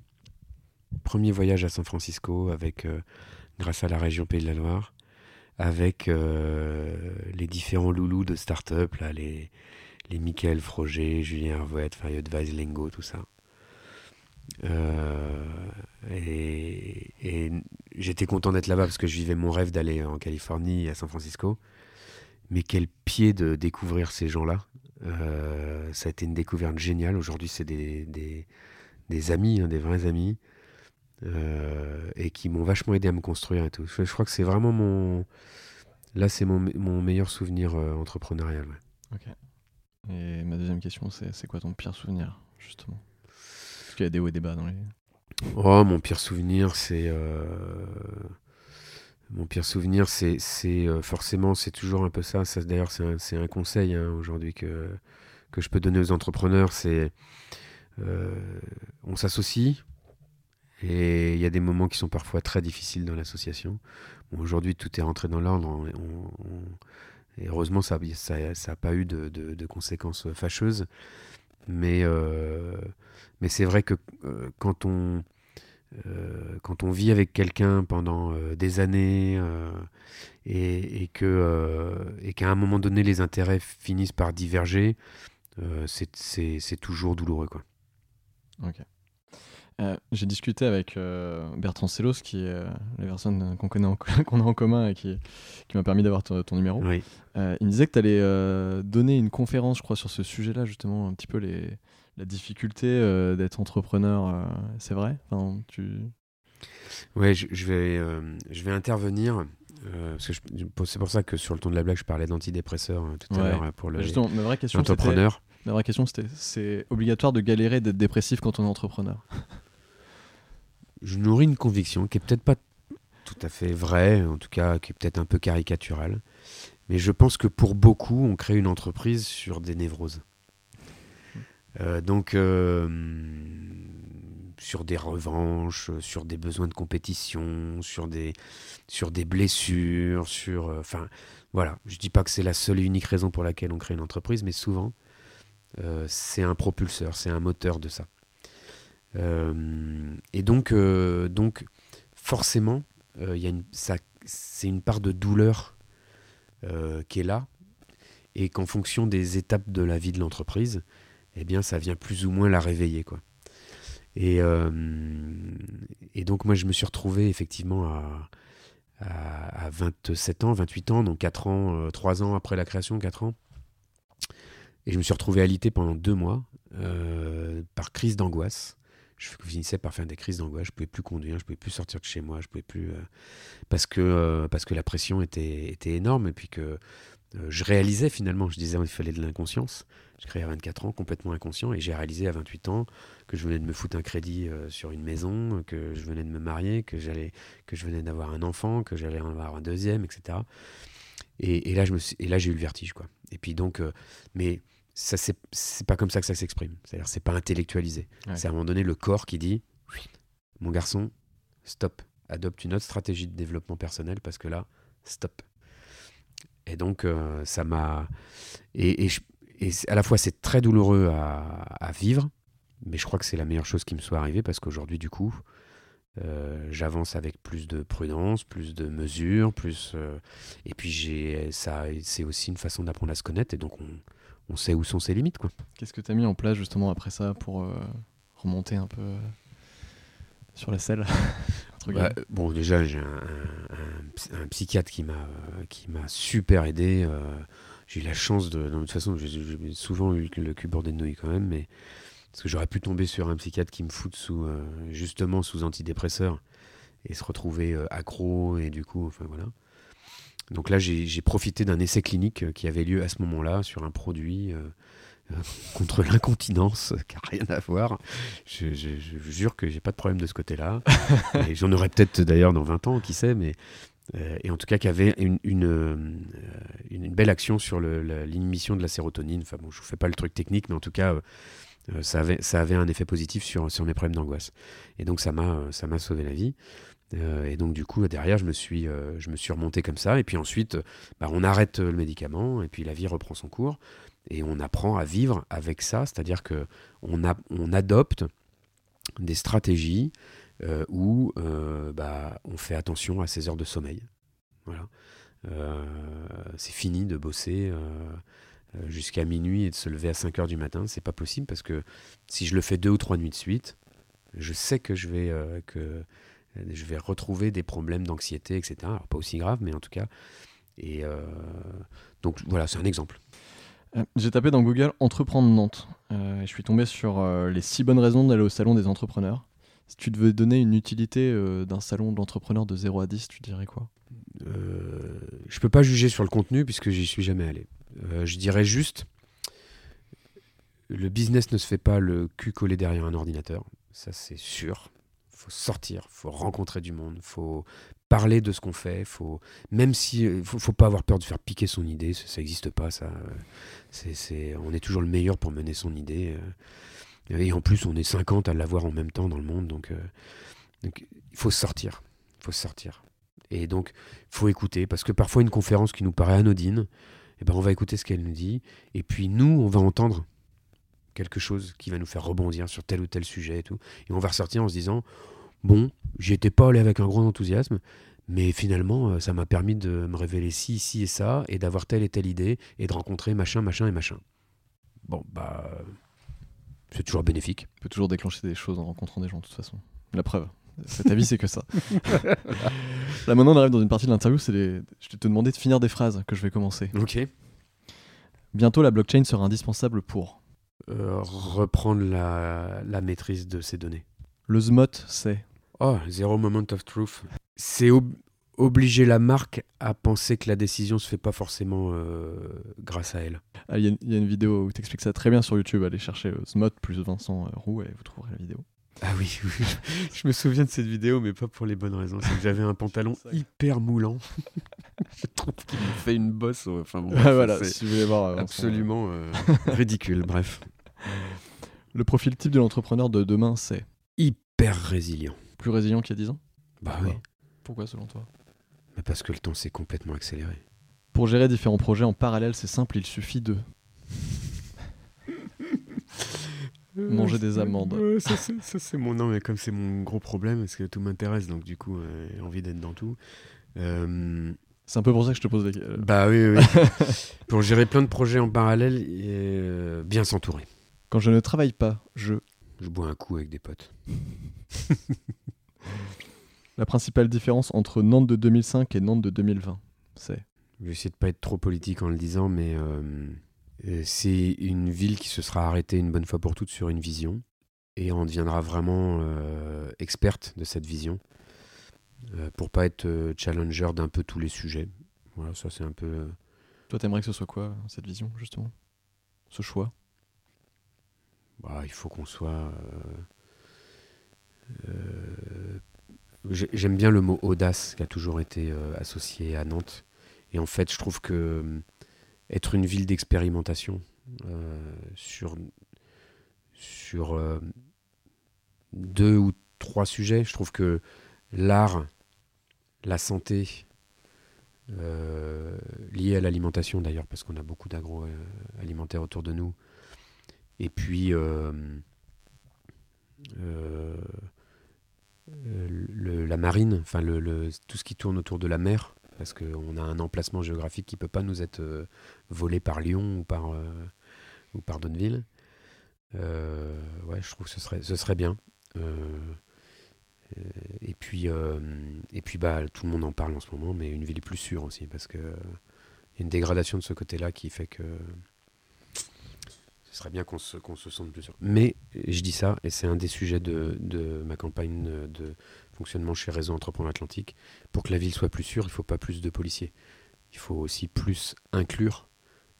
premier voyage à San Francisco avec, grâce à la région Pays de la Loire, avec les différents loulous de start-up, les, les Michael Froger, Julien Hervouet, Fayot Weislingo, tout ça. Euh, et, j'étais content d'être là-bas parce que je vivais mon rêve d'aller en Californie, à San Francisco. Mais quel pied de découvrir ces gens-là. Euh, ça a été une découverte géniale. Aujourd'hui, c'est des, des, amis, hein, des vrais amis. Euh, et qui m'ont vachement aidé à me construire et tout. Je, crois que c'est vraiment mon. Là, c'est mon, mon, meilleur souvenir entrepreneurial. Ok. Et ma deuxième question, c'est quoi ton pire souvenir, justement? Qu'il y a des hauts et des bas dans les. Oh, mon pire souvenir, c'est. Euh, mon pire souvenir, c'est euh, forcément, c'est toujours un peu ça. ça D'ailleurs, c'est un, un, conseil hein, aujourd'hui que, que je peux donner aux entrepreneurs. C'est. Euh, on s'associe, et il y a des moments qui sont parfois très difficiles dans l'association. Aujourd'hui, tout est rentré dans l'ordre. et heureusement, ça n'a ça, ça pas eu de, de, conséquences fâcheuses. Mais, euh, mais c'est vrai que euh, quand, on, euh, quand on vit avec quelqu'un pendant des années et, et qu'à un moment donné, les intérêts finissent par diverger, c'est toujours douloureux. Quoi. Ok. Euh, j'ai discuté avec euh, Bertrand Sellos, qui est euh, la personne qu'on connaît qu'on a en commun et qui, qui m'a permis d'avoir ton, numéro. il me disait que tu allais donner une conférence, je crois, sur ce sujet-là, justement, un petit peu les, la difficulté d'être entrepreneur. c'est vrai? Enfin, tu... Ouais, je, vais, je vais intervenir. c'est pour ça que sur le ton de la blague, je parlais d'antidépresseurs tout à l'heure pour le ma vraie question, entrepreneur. Ma vraie question, c'était c'est obligatoire de galérer d'être dépressif quand on est entrepreneur? Je nourris une conviction qui est peut-être pas tout à fait vraie, en tout cas qui est peut-être un peu caricaturale, mais je pense que pour beaucoup, on crée une entreprise sur des névroses. Euh, donc, euh, sur des revanches, sur des besoins de compétition, sur des, sur des blessures, sur. Euh, enfin, voilà. Je dis pas que c'est la seule et unique raison pour laquelle on crée une entreprise, mais souvent, c'est un propulseur, c'est un moteur de ça. Euh, et donc, euh, donc forcément, euh, y c'est une part de douleur qui est là, et qu'en fonction des étapes de la vie de l'entreprise, eh bien, ça vient plus ou moins la réveiller, quoi. Et, et donc, moi, je me suis retrouvé effectivement à, à, 27 ans, 28 ans, donc 4 ans, 3 ans après la création, 4 ans. Et je me suis retrouvé alité pendant 2 mois par crise d'angoisse je finissais par faire des crises d'angoisse. Je pouvais plus conduire, je pouvais plus sortir de chez moi, je pouvais plus euh, parce que euh, parce que la pression était était énorme et puis que euh, je réalisais finalement, je disais qu'il fallait de l'inconscience. Je créais à 24 ans complètement inconscient et j'ai réalisé à 28 ans que je venais de me foutre un crédit sur une maison, que je venais de me marier, que j'allais que je venais d'avoir un enfant, que j'allais en avoir un deuxième, etc. Et, et là je me et là j'ai eu le vertige quoi. Et puis donc mais ça c'est pas comme ça que ça s'exprime. C'est-à-dire c'est pas intellectualisé. C'est à un moment donné le corps qui dit mon garçon, stop, adopte une autre stratégie de développement personnel parce que là, stop. Et donc euh, ça m'a et, et, à la fois c'est très douloureux à, vivre, mais je crois que c'est la meilleure chose qui me soit arrivée parce qu'aujourd'hui du coup euh, j'avance avec plus de prudence, plus de mesures, plus euh, et puis c'est aussi une façon d'apprendre à se connaître et donc on on sait où sont ses limites. Qu'est-ce que tu as mis en place justement après ça pour remonter un peu sur la selle? Bon, déjà, j'ai un, psychiatre qui m'a super aidé. Euh, j'ai eu la chance de. De toute façon, j'ai souvent eu le cul bordé de nouilles quand même, mais parce que j'aurais pu tomber sur un psychiatre qui me fout sous justement sous antidépresseur et se retrouver accro et du coup, enfin voilà. Donc là, j'ai profité d'un essai clinique euh, qui avait lieu à ce moment-là sur un produit euh, euh, contre l'incontinence, qui n'a rien à voir. Je, jure que j'ai pas de problème de ce côté-là. et j'en aurais peut-être d'ailleurs dans 20 ans, qui sait, mais. et en tout cas, qui avait une, une, belle action sur l'inhibition de la sérotonine. Enfin bon, je ne fais pas le truc technique, mais en tout cas, ça, avait, ça avait un effet positif sur, sur mes problèmes d'angoisse. Et donc, ça m'a sauvé la vie. Euh, et donc du coup derrière je me suis euh, je me suis remonté comme ça et puis ensuite bah, on arrête le médicament et puis la vie reprend son cours et on apprend à vivre avec ça c'est-à-dire que on, adopte des stratégies euh, où euh, bah, on fait attention à ses heures de sommeil. Voilà. Euh, c'est fini de bosser jusqu'à minuit et de se lever à 5 heures du matin. C'est pas possible parce que si je le fais deux ou trois nuits de suite, je sais que je vais, retrouver des problèmes d'anxiété, etc. Alors, pas aussi grave, mais en tout cas. Et donc voilà, c'est un exemple. J'ai tapé dans Google Entreprendre Nantes euh, je suis tombé sur euh, les 6 bonnes raisons d'aller au salon des entrepreneurs. Si tu devais donner une utilité euh, d'un salon d'entrepreneurs de 0 à 10, tu dirais quoi? Euh, je peux pas juger sur le contenu puisque j'y suis jamais allé. Je dirais juste, le business ne se fait pas le cul collé derrière un ordinateur, ça c'est sûr. Faut sortir, faut rencontrer du monde, faut parler de ce qu'on fait, faut même si euh, faut, faut pas avoir peur de faire piquer son idée, ça n'existe pas ça. euh, C'est, on est toujours le meilleur pour mener son idée. euh, et en plus, on est 50 à l'avoir en même temps dans le monde, donc, il faut sortir, faut sortir. Et donc, faut écouter, parce que parfois une conférence qui nous paraît anodine, eh ben, on va écouter ce qu'elle nous dit, et puis nous, on va entendre quelque chose qui va nous faire rebondir sur tel ou tel sujet et tout. Et on va ressortir en se disant, bon, j'y étais pas allé avec un gros enthousiasme, mais finalement, euh, ça m'a permis de me révéler ci, ci et ça, et d'avoir telle et telle idée, et de rencontrer machin, machin et machin. Bon, bah, c'est toujours bénéfique. Tu peux toujours déclencher des choses en rencontrant des gens, de toute façon. La preuve. Cet avis, c'est que ça. Là, maintenant, on arrive dans une partie de l'interview. C'est les... Je vais te demander de finir des phrases que je vais commencer. Ok. Bientôt, la blockchain sera indispensable pour. Euh, reprendre la, la maîtrise de ces données. Le SMOT, c'est. Oh, zero moment of truth. C'est ob- obliger la marque à penser que la décision se fait pas forcément euh, grâce à elle. Ah, Il y, a une- il y a une vidéo où tu expliques ça très bien sur YouTube. Allez chercher euh, SMOT plus Vincent euh, Roux et vous trouverez la vidéo. Ah oui, oui. je me souviens de cette vidéo, mais pas pour les bonnes raisons. C'est que j'avais un pantalon hyper moulant. je trouve qu'il me fait une bosse. ouais. Enfin, bon, Ah, voilà, si vous voulez voir. absolument euh, ridicule. Bref, Le profil type de l'entrepreneur de demain, c'est hyper résilient. Plus résilient qu'il y a 10 ans Bah oui, Pourquoi selon toi mais parce que le temps s'est complètement accéléré. Pour gérer différents projets en parallèle, c'est simple, il suffit de. Manger des amandes. Ouais, ça, c'est- ça, c'est mon non, mais comme c'est mon gros problème, parce que tout m'intéresse, donc du coup, euh, j'ai envie d'être dans tout. Euh, C'est un peu pour ça que je te pose la question. bah oui, oui. oui. Pour gérer plein de projets en parallèle, et euh, bien s'entourer. Quand je ne travaille pas, je. Je bois un coup avec des potes. La principale différence entre Nantes de 2005 et Nantes de 2020, c'est. Je vais essayer de pas être trop politique en le disant, mais euh, euh, c'est une ville qui se sera arrêtée une bonne fois pour toutes sur une vision et on deviendra vraiment euh, experte de cette vision euh, pour pas être challenger d'un peu tous les sujets. Voilà, ça c'est un peu. Toi, t'aimerais que ce soit quoi, cette vision, justement? Ce choix? Bah, il faut qu'on soit. Euh, j'ai- J'aime bien le mot audace qui a toujours été euh, associé à Nantes. Et en fait, je trouve que euh, être une ville d'expérimentation sur, sur deux ou trois sujets, je trouve que l'art, la santé, euh, lié à l'alimentation d'ailleurs, parce qu'on a beaucoup d'agroalimentaire autour de nous, et puis le- la marine, enfin le, le- tout ce qui tourne autour de la mer, parce qu'on a un emplacement géographique qui peut pas nous être euh, volé par Lyon ou par, euh, ou par Donneville. Euh, ouais, je trouve que ce serait, ce serait bien. Et puis, et puis bah, tout le monde en parle en ce moment, mais une ville plus sûre aussi, parce que euh, il y a une dégradation de ce côté-là qui fait que ce serait bien qu'on se, qu'on se sente plus sûr. Mais je dis ça, et c'est un des sujets de, de ma campagne de fonctionnement chez Réseau Entrepreneur Atlantique. Pour que la ville soit plus sûre, il ne faut pas plus de policiers. Il faut aussi plus inclure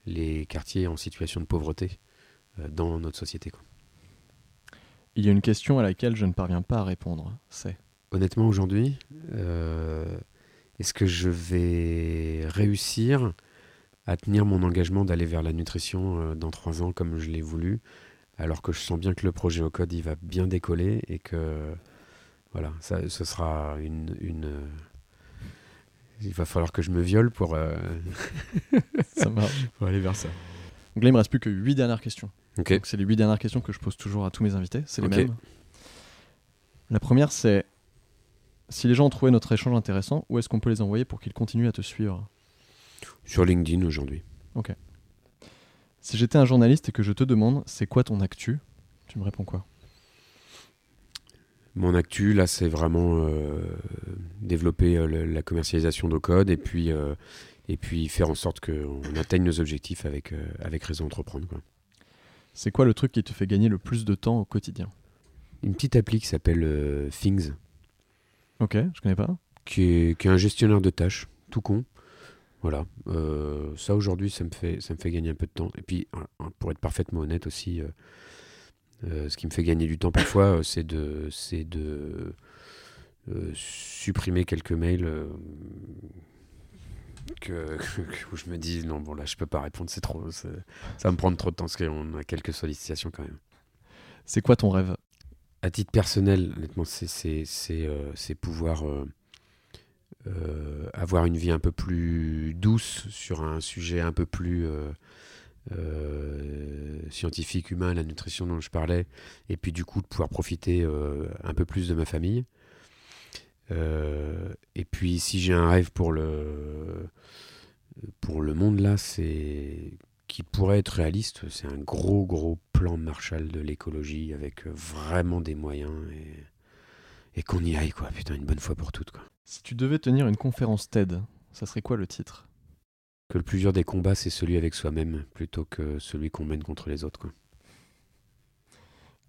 les quartiers en situation de pauvreté euh, dans notre société. quoi. Il y a une question à laquelle je ne parviens pas à répondre. C'est. Honnêtement, aujourd'hui, euh, est-ce que je vais réussir à tenir mon engagement d'aller vers la nutrition euh, dans trois ans comme je l'ai voulu, alors que je sens bien que le projet au code il va bien décoller et que voilà, ça, ce sera une, une euh, il va falloir que je me viole pour, euh, Ça pour aller vers ça. Donc là, il me reste plus que 8 dernières questions. Ok. Donc c'est les 8 dernières questions que je pose toujours à tous mes invités. C'est les mêmes. La première, c'est Si les gens ont trouvé notre échange intéressant, où est-ce qu'on peut les envoyer pour qu'ils continuent à te suivre? Sur LinkedIn aujourd'hui. Si j'étais un journaliste et que je te demande c'est quoi ton actu, tu me réponds quoi? Mon actu, là, c'est vraiment euh, développer euh, le- la commercialisation de code et puis, euh, et puis faire en sorte qu'on atteigne nos objectifs avec, avec Réseau Entreprendre. quoi. C'est quoi le truc qui te fait gagner le plus de temps au quotidien? Une petite appli qui s'appelle Things, Ok, je connais pas. qui est, qui est un gestionnaire de tâches, tout con. Voilà. Euh, ça, aujourd'hui, ça, me fait- ça me fait gagner un peu de temps. Et puis, pour être parfaitement honnête aussi, euh, euh, ce qui me fait gagner du temps parfois, c'est de, c'est de supprimer quelques mails que, où je me dis non, bon, là, je peux pas répondre, c'est trop. Ça va me prendre trop de temps parce qu'on a quelques sollicitations quand même. C'est quoi ton rêve? À titre personnel, honnêtement, c'est c'est pouvoir euh, avoir une vie un peu plus douce sur un sujet un peu plus euh, euh, scientifique, humain, la nutrition dont je parlais, et puis du coup de pouvoir profiter un peu plus de ma famille. Et puis si j'ai un rêve pour le, pour le monde là, c'est qui pourrait être réaliste, c'est un gros gros plan Marshall de l'écologie avec vraiment des moyens et, et qu'on y aille quoi, putain une bonne fois pour toutes quoi. Si tu devais tenir une conférence TED, ça serait quoi le titre? Que le plus dur des combats c'est celui avec soi-même plutôt que celui qu'on mène contre les autres quoi.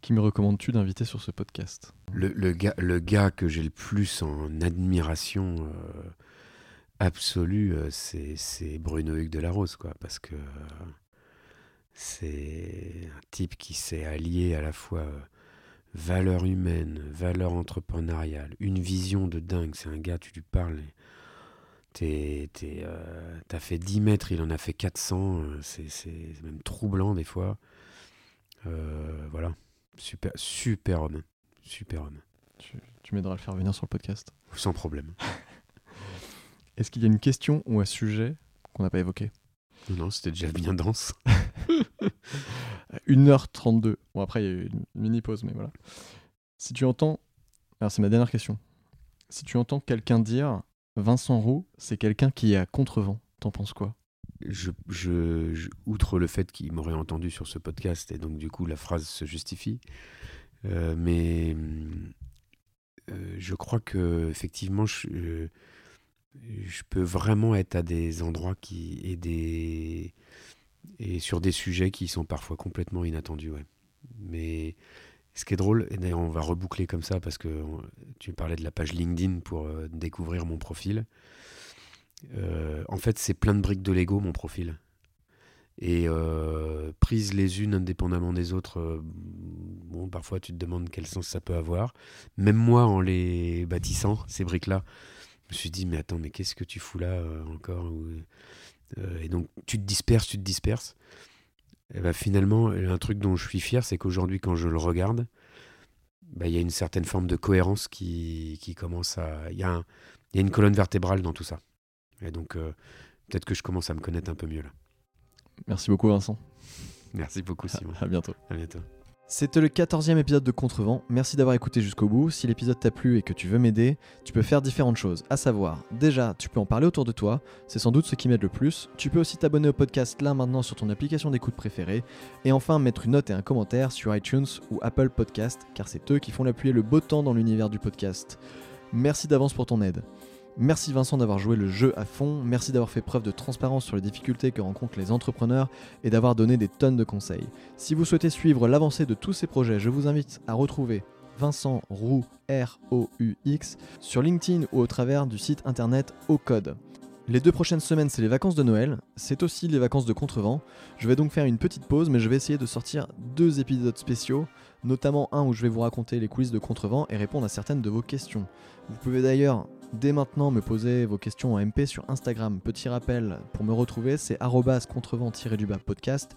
Qui me recommandes-tu d'inviter sur ce podcast? Le, le gars, le gars que j'ai le plus en admiration euh, absolue, euh, c'est, c'est Bruno Hugues de la Rose, quoi, parce que euh, c'est un type qui s'est allié à la fois euh, valeur humaine, valeur entrepreneuriale, une vision de dingue. C'est un gars, tu lui parles, et t'es, t'es, euh, t'as fait 10 mètres, il en a fait 400, euh, c'est, c'est même troublant des fois. Euh, voilà, super, super homme, super homme. Tu, tu m'aideras à le faire venir sur le podcast. Sans problème. Est-ce qu'il y a une question ou un sujet qu'on n'a pas évoqué? Non, c'était déjà bien dense. 1h32. Bon, après, il y a eu une mini pause, mais voilà. Si tu entends. Alors, c'est ma dernière question. Si tu entends quelqu'un dire Vincent Roux, c'est quelqu'un qui est à contrevent, t'en penses quoi? Je, je- outre le fait qu'il m'aurait entendu sur ce podcast, et donc du coup la phrase se justifie, euh, mais euh, je crois que effectivement, je, je peux vraiment être à des endroits qui et des et sur des sujets qui sont parfois complètement inattendus, ouais. Mais ce qui est drôle, et d'ailleurs on va reboucler comme ça parce que tu parlais de la page LinkedIn pour euh, découvrir mon profil. Euh, en fait, c'est plein de briques de Lego, mon profil. Et euh, prises les unes indépendamment des autres, bon, parfois tu te demandes quel sens ça peut avoir. Même moi, en les bâtissant, ces briques-là, je me suis dit, mais attends, mais qu'est-ce que tu fous là encore Et donc, tu te disperses, tu te disperses. Et ben, finalement, un truc dont je suis fier, c'est qu'aujourd'hui, quand je le regarde, bah, il y a une certaine forme de cohérence qui, qui commence à. Il y, a un- il y a une colonne vertébrale dans tout ça. Et donc, euh, peut-être que je commence à me connaître un peu mieux là. Merci beaucoup, Vincent. Merci beaucoup, Simon. À bientôt. À bientôt. C'était le 14e épisode de Contrevent. Merci d'avoir écouté jusqu'au bout. Si l'épisode t'a plu et que tu veux m'aider, tu peux faire différentes choses. À savoir, déjà, tu peux en parler autour de toi. C'est sans doute ce qui m'aide le plus. Tu peux aussi t'abonner au podcast là maintenant sur ton application d'écoute préférée. Et enfin, mettre une note et un commentaire sur iTunes ou Apple Podcast, car c'est eux qui font l'appuyer le beau temps dans l'univers du podcast. Merci d'avance pour ton aide. Merci Vincent d'avoir joué le jeu à fond, merci d'avoir fait preuve de transparence sur les difficultés que rencontrent les entrepreneurs et d'avoir donné des tonnes de conseils. Si vous souhaitez suivre l'avancée de tous ces projets, je vous invite à retrouver Vincent Roux, sur LinkedIn ou au travers du site internet Au Code. Les deux prochaines semaines, c'est les vacances de Noël, c'est aussi les vacances de Contrevent. Je vais donc faire une petite pause, mais je vais essayer de sortir deux épisodes spéciaux, notamment un où je vais vous raconter les coulisses de Contrevent et répondre à certaines de vos questions. Vous pouvez d'ailleurs dès maintenant me poser vos questions en MP sur Instagram. Petit rappel, pour me retrouver, c'est contrevent-du-bas podcast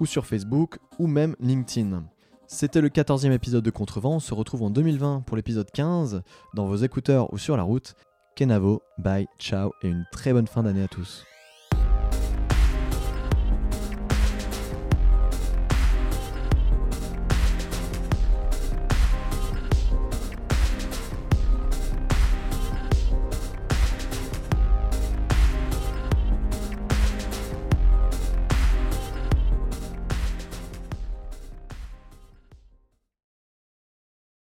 ou sur Facebook ou même LinkedIn. C'était le 14e épisode de Contrevent, on se retrouve en 2020 pour l'épisode 15 dans vos écouteurs ou sur la route. Kenavo, bye, ciao et une très bonne fin d'année à tous.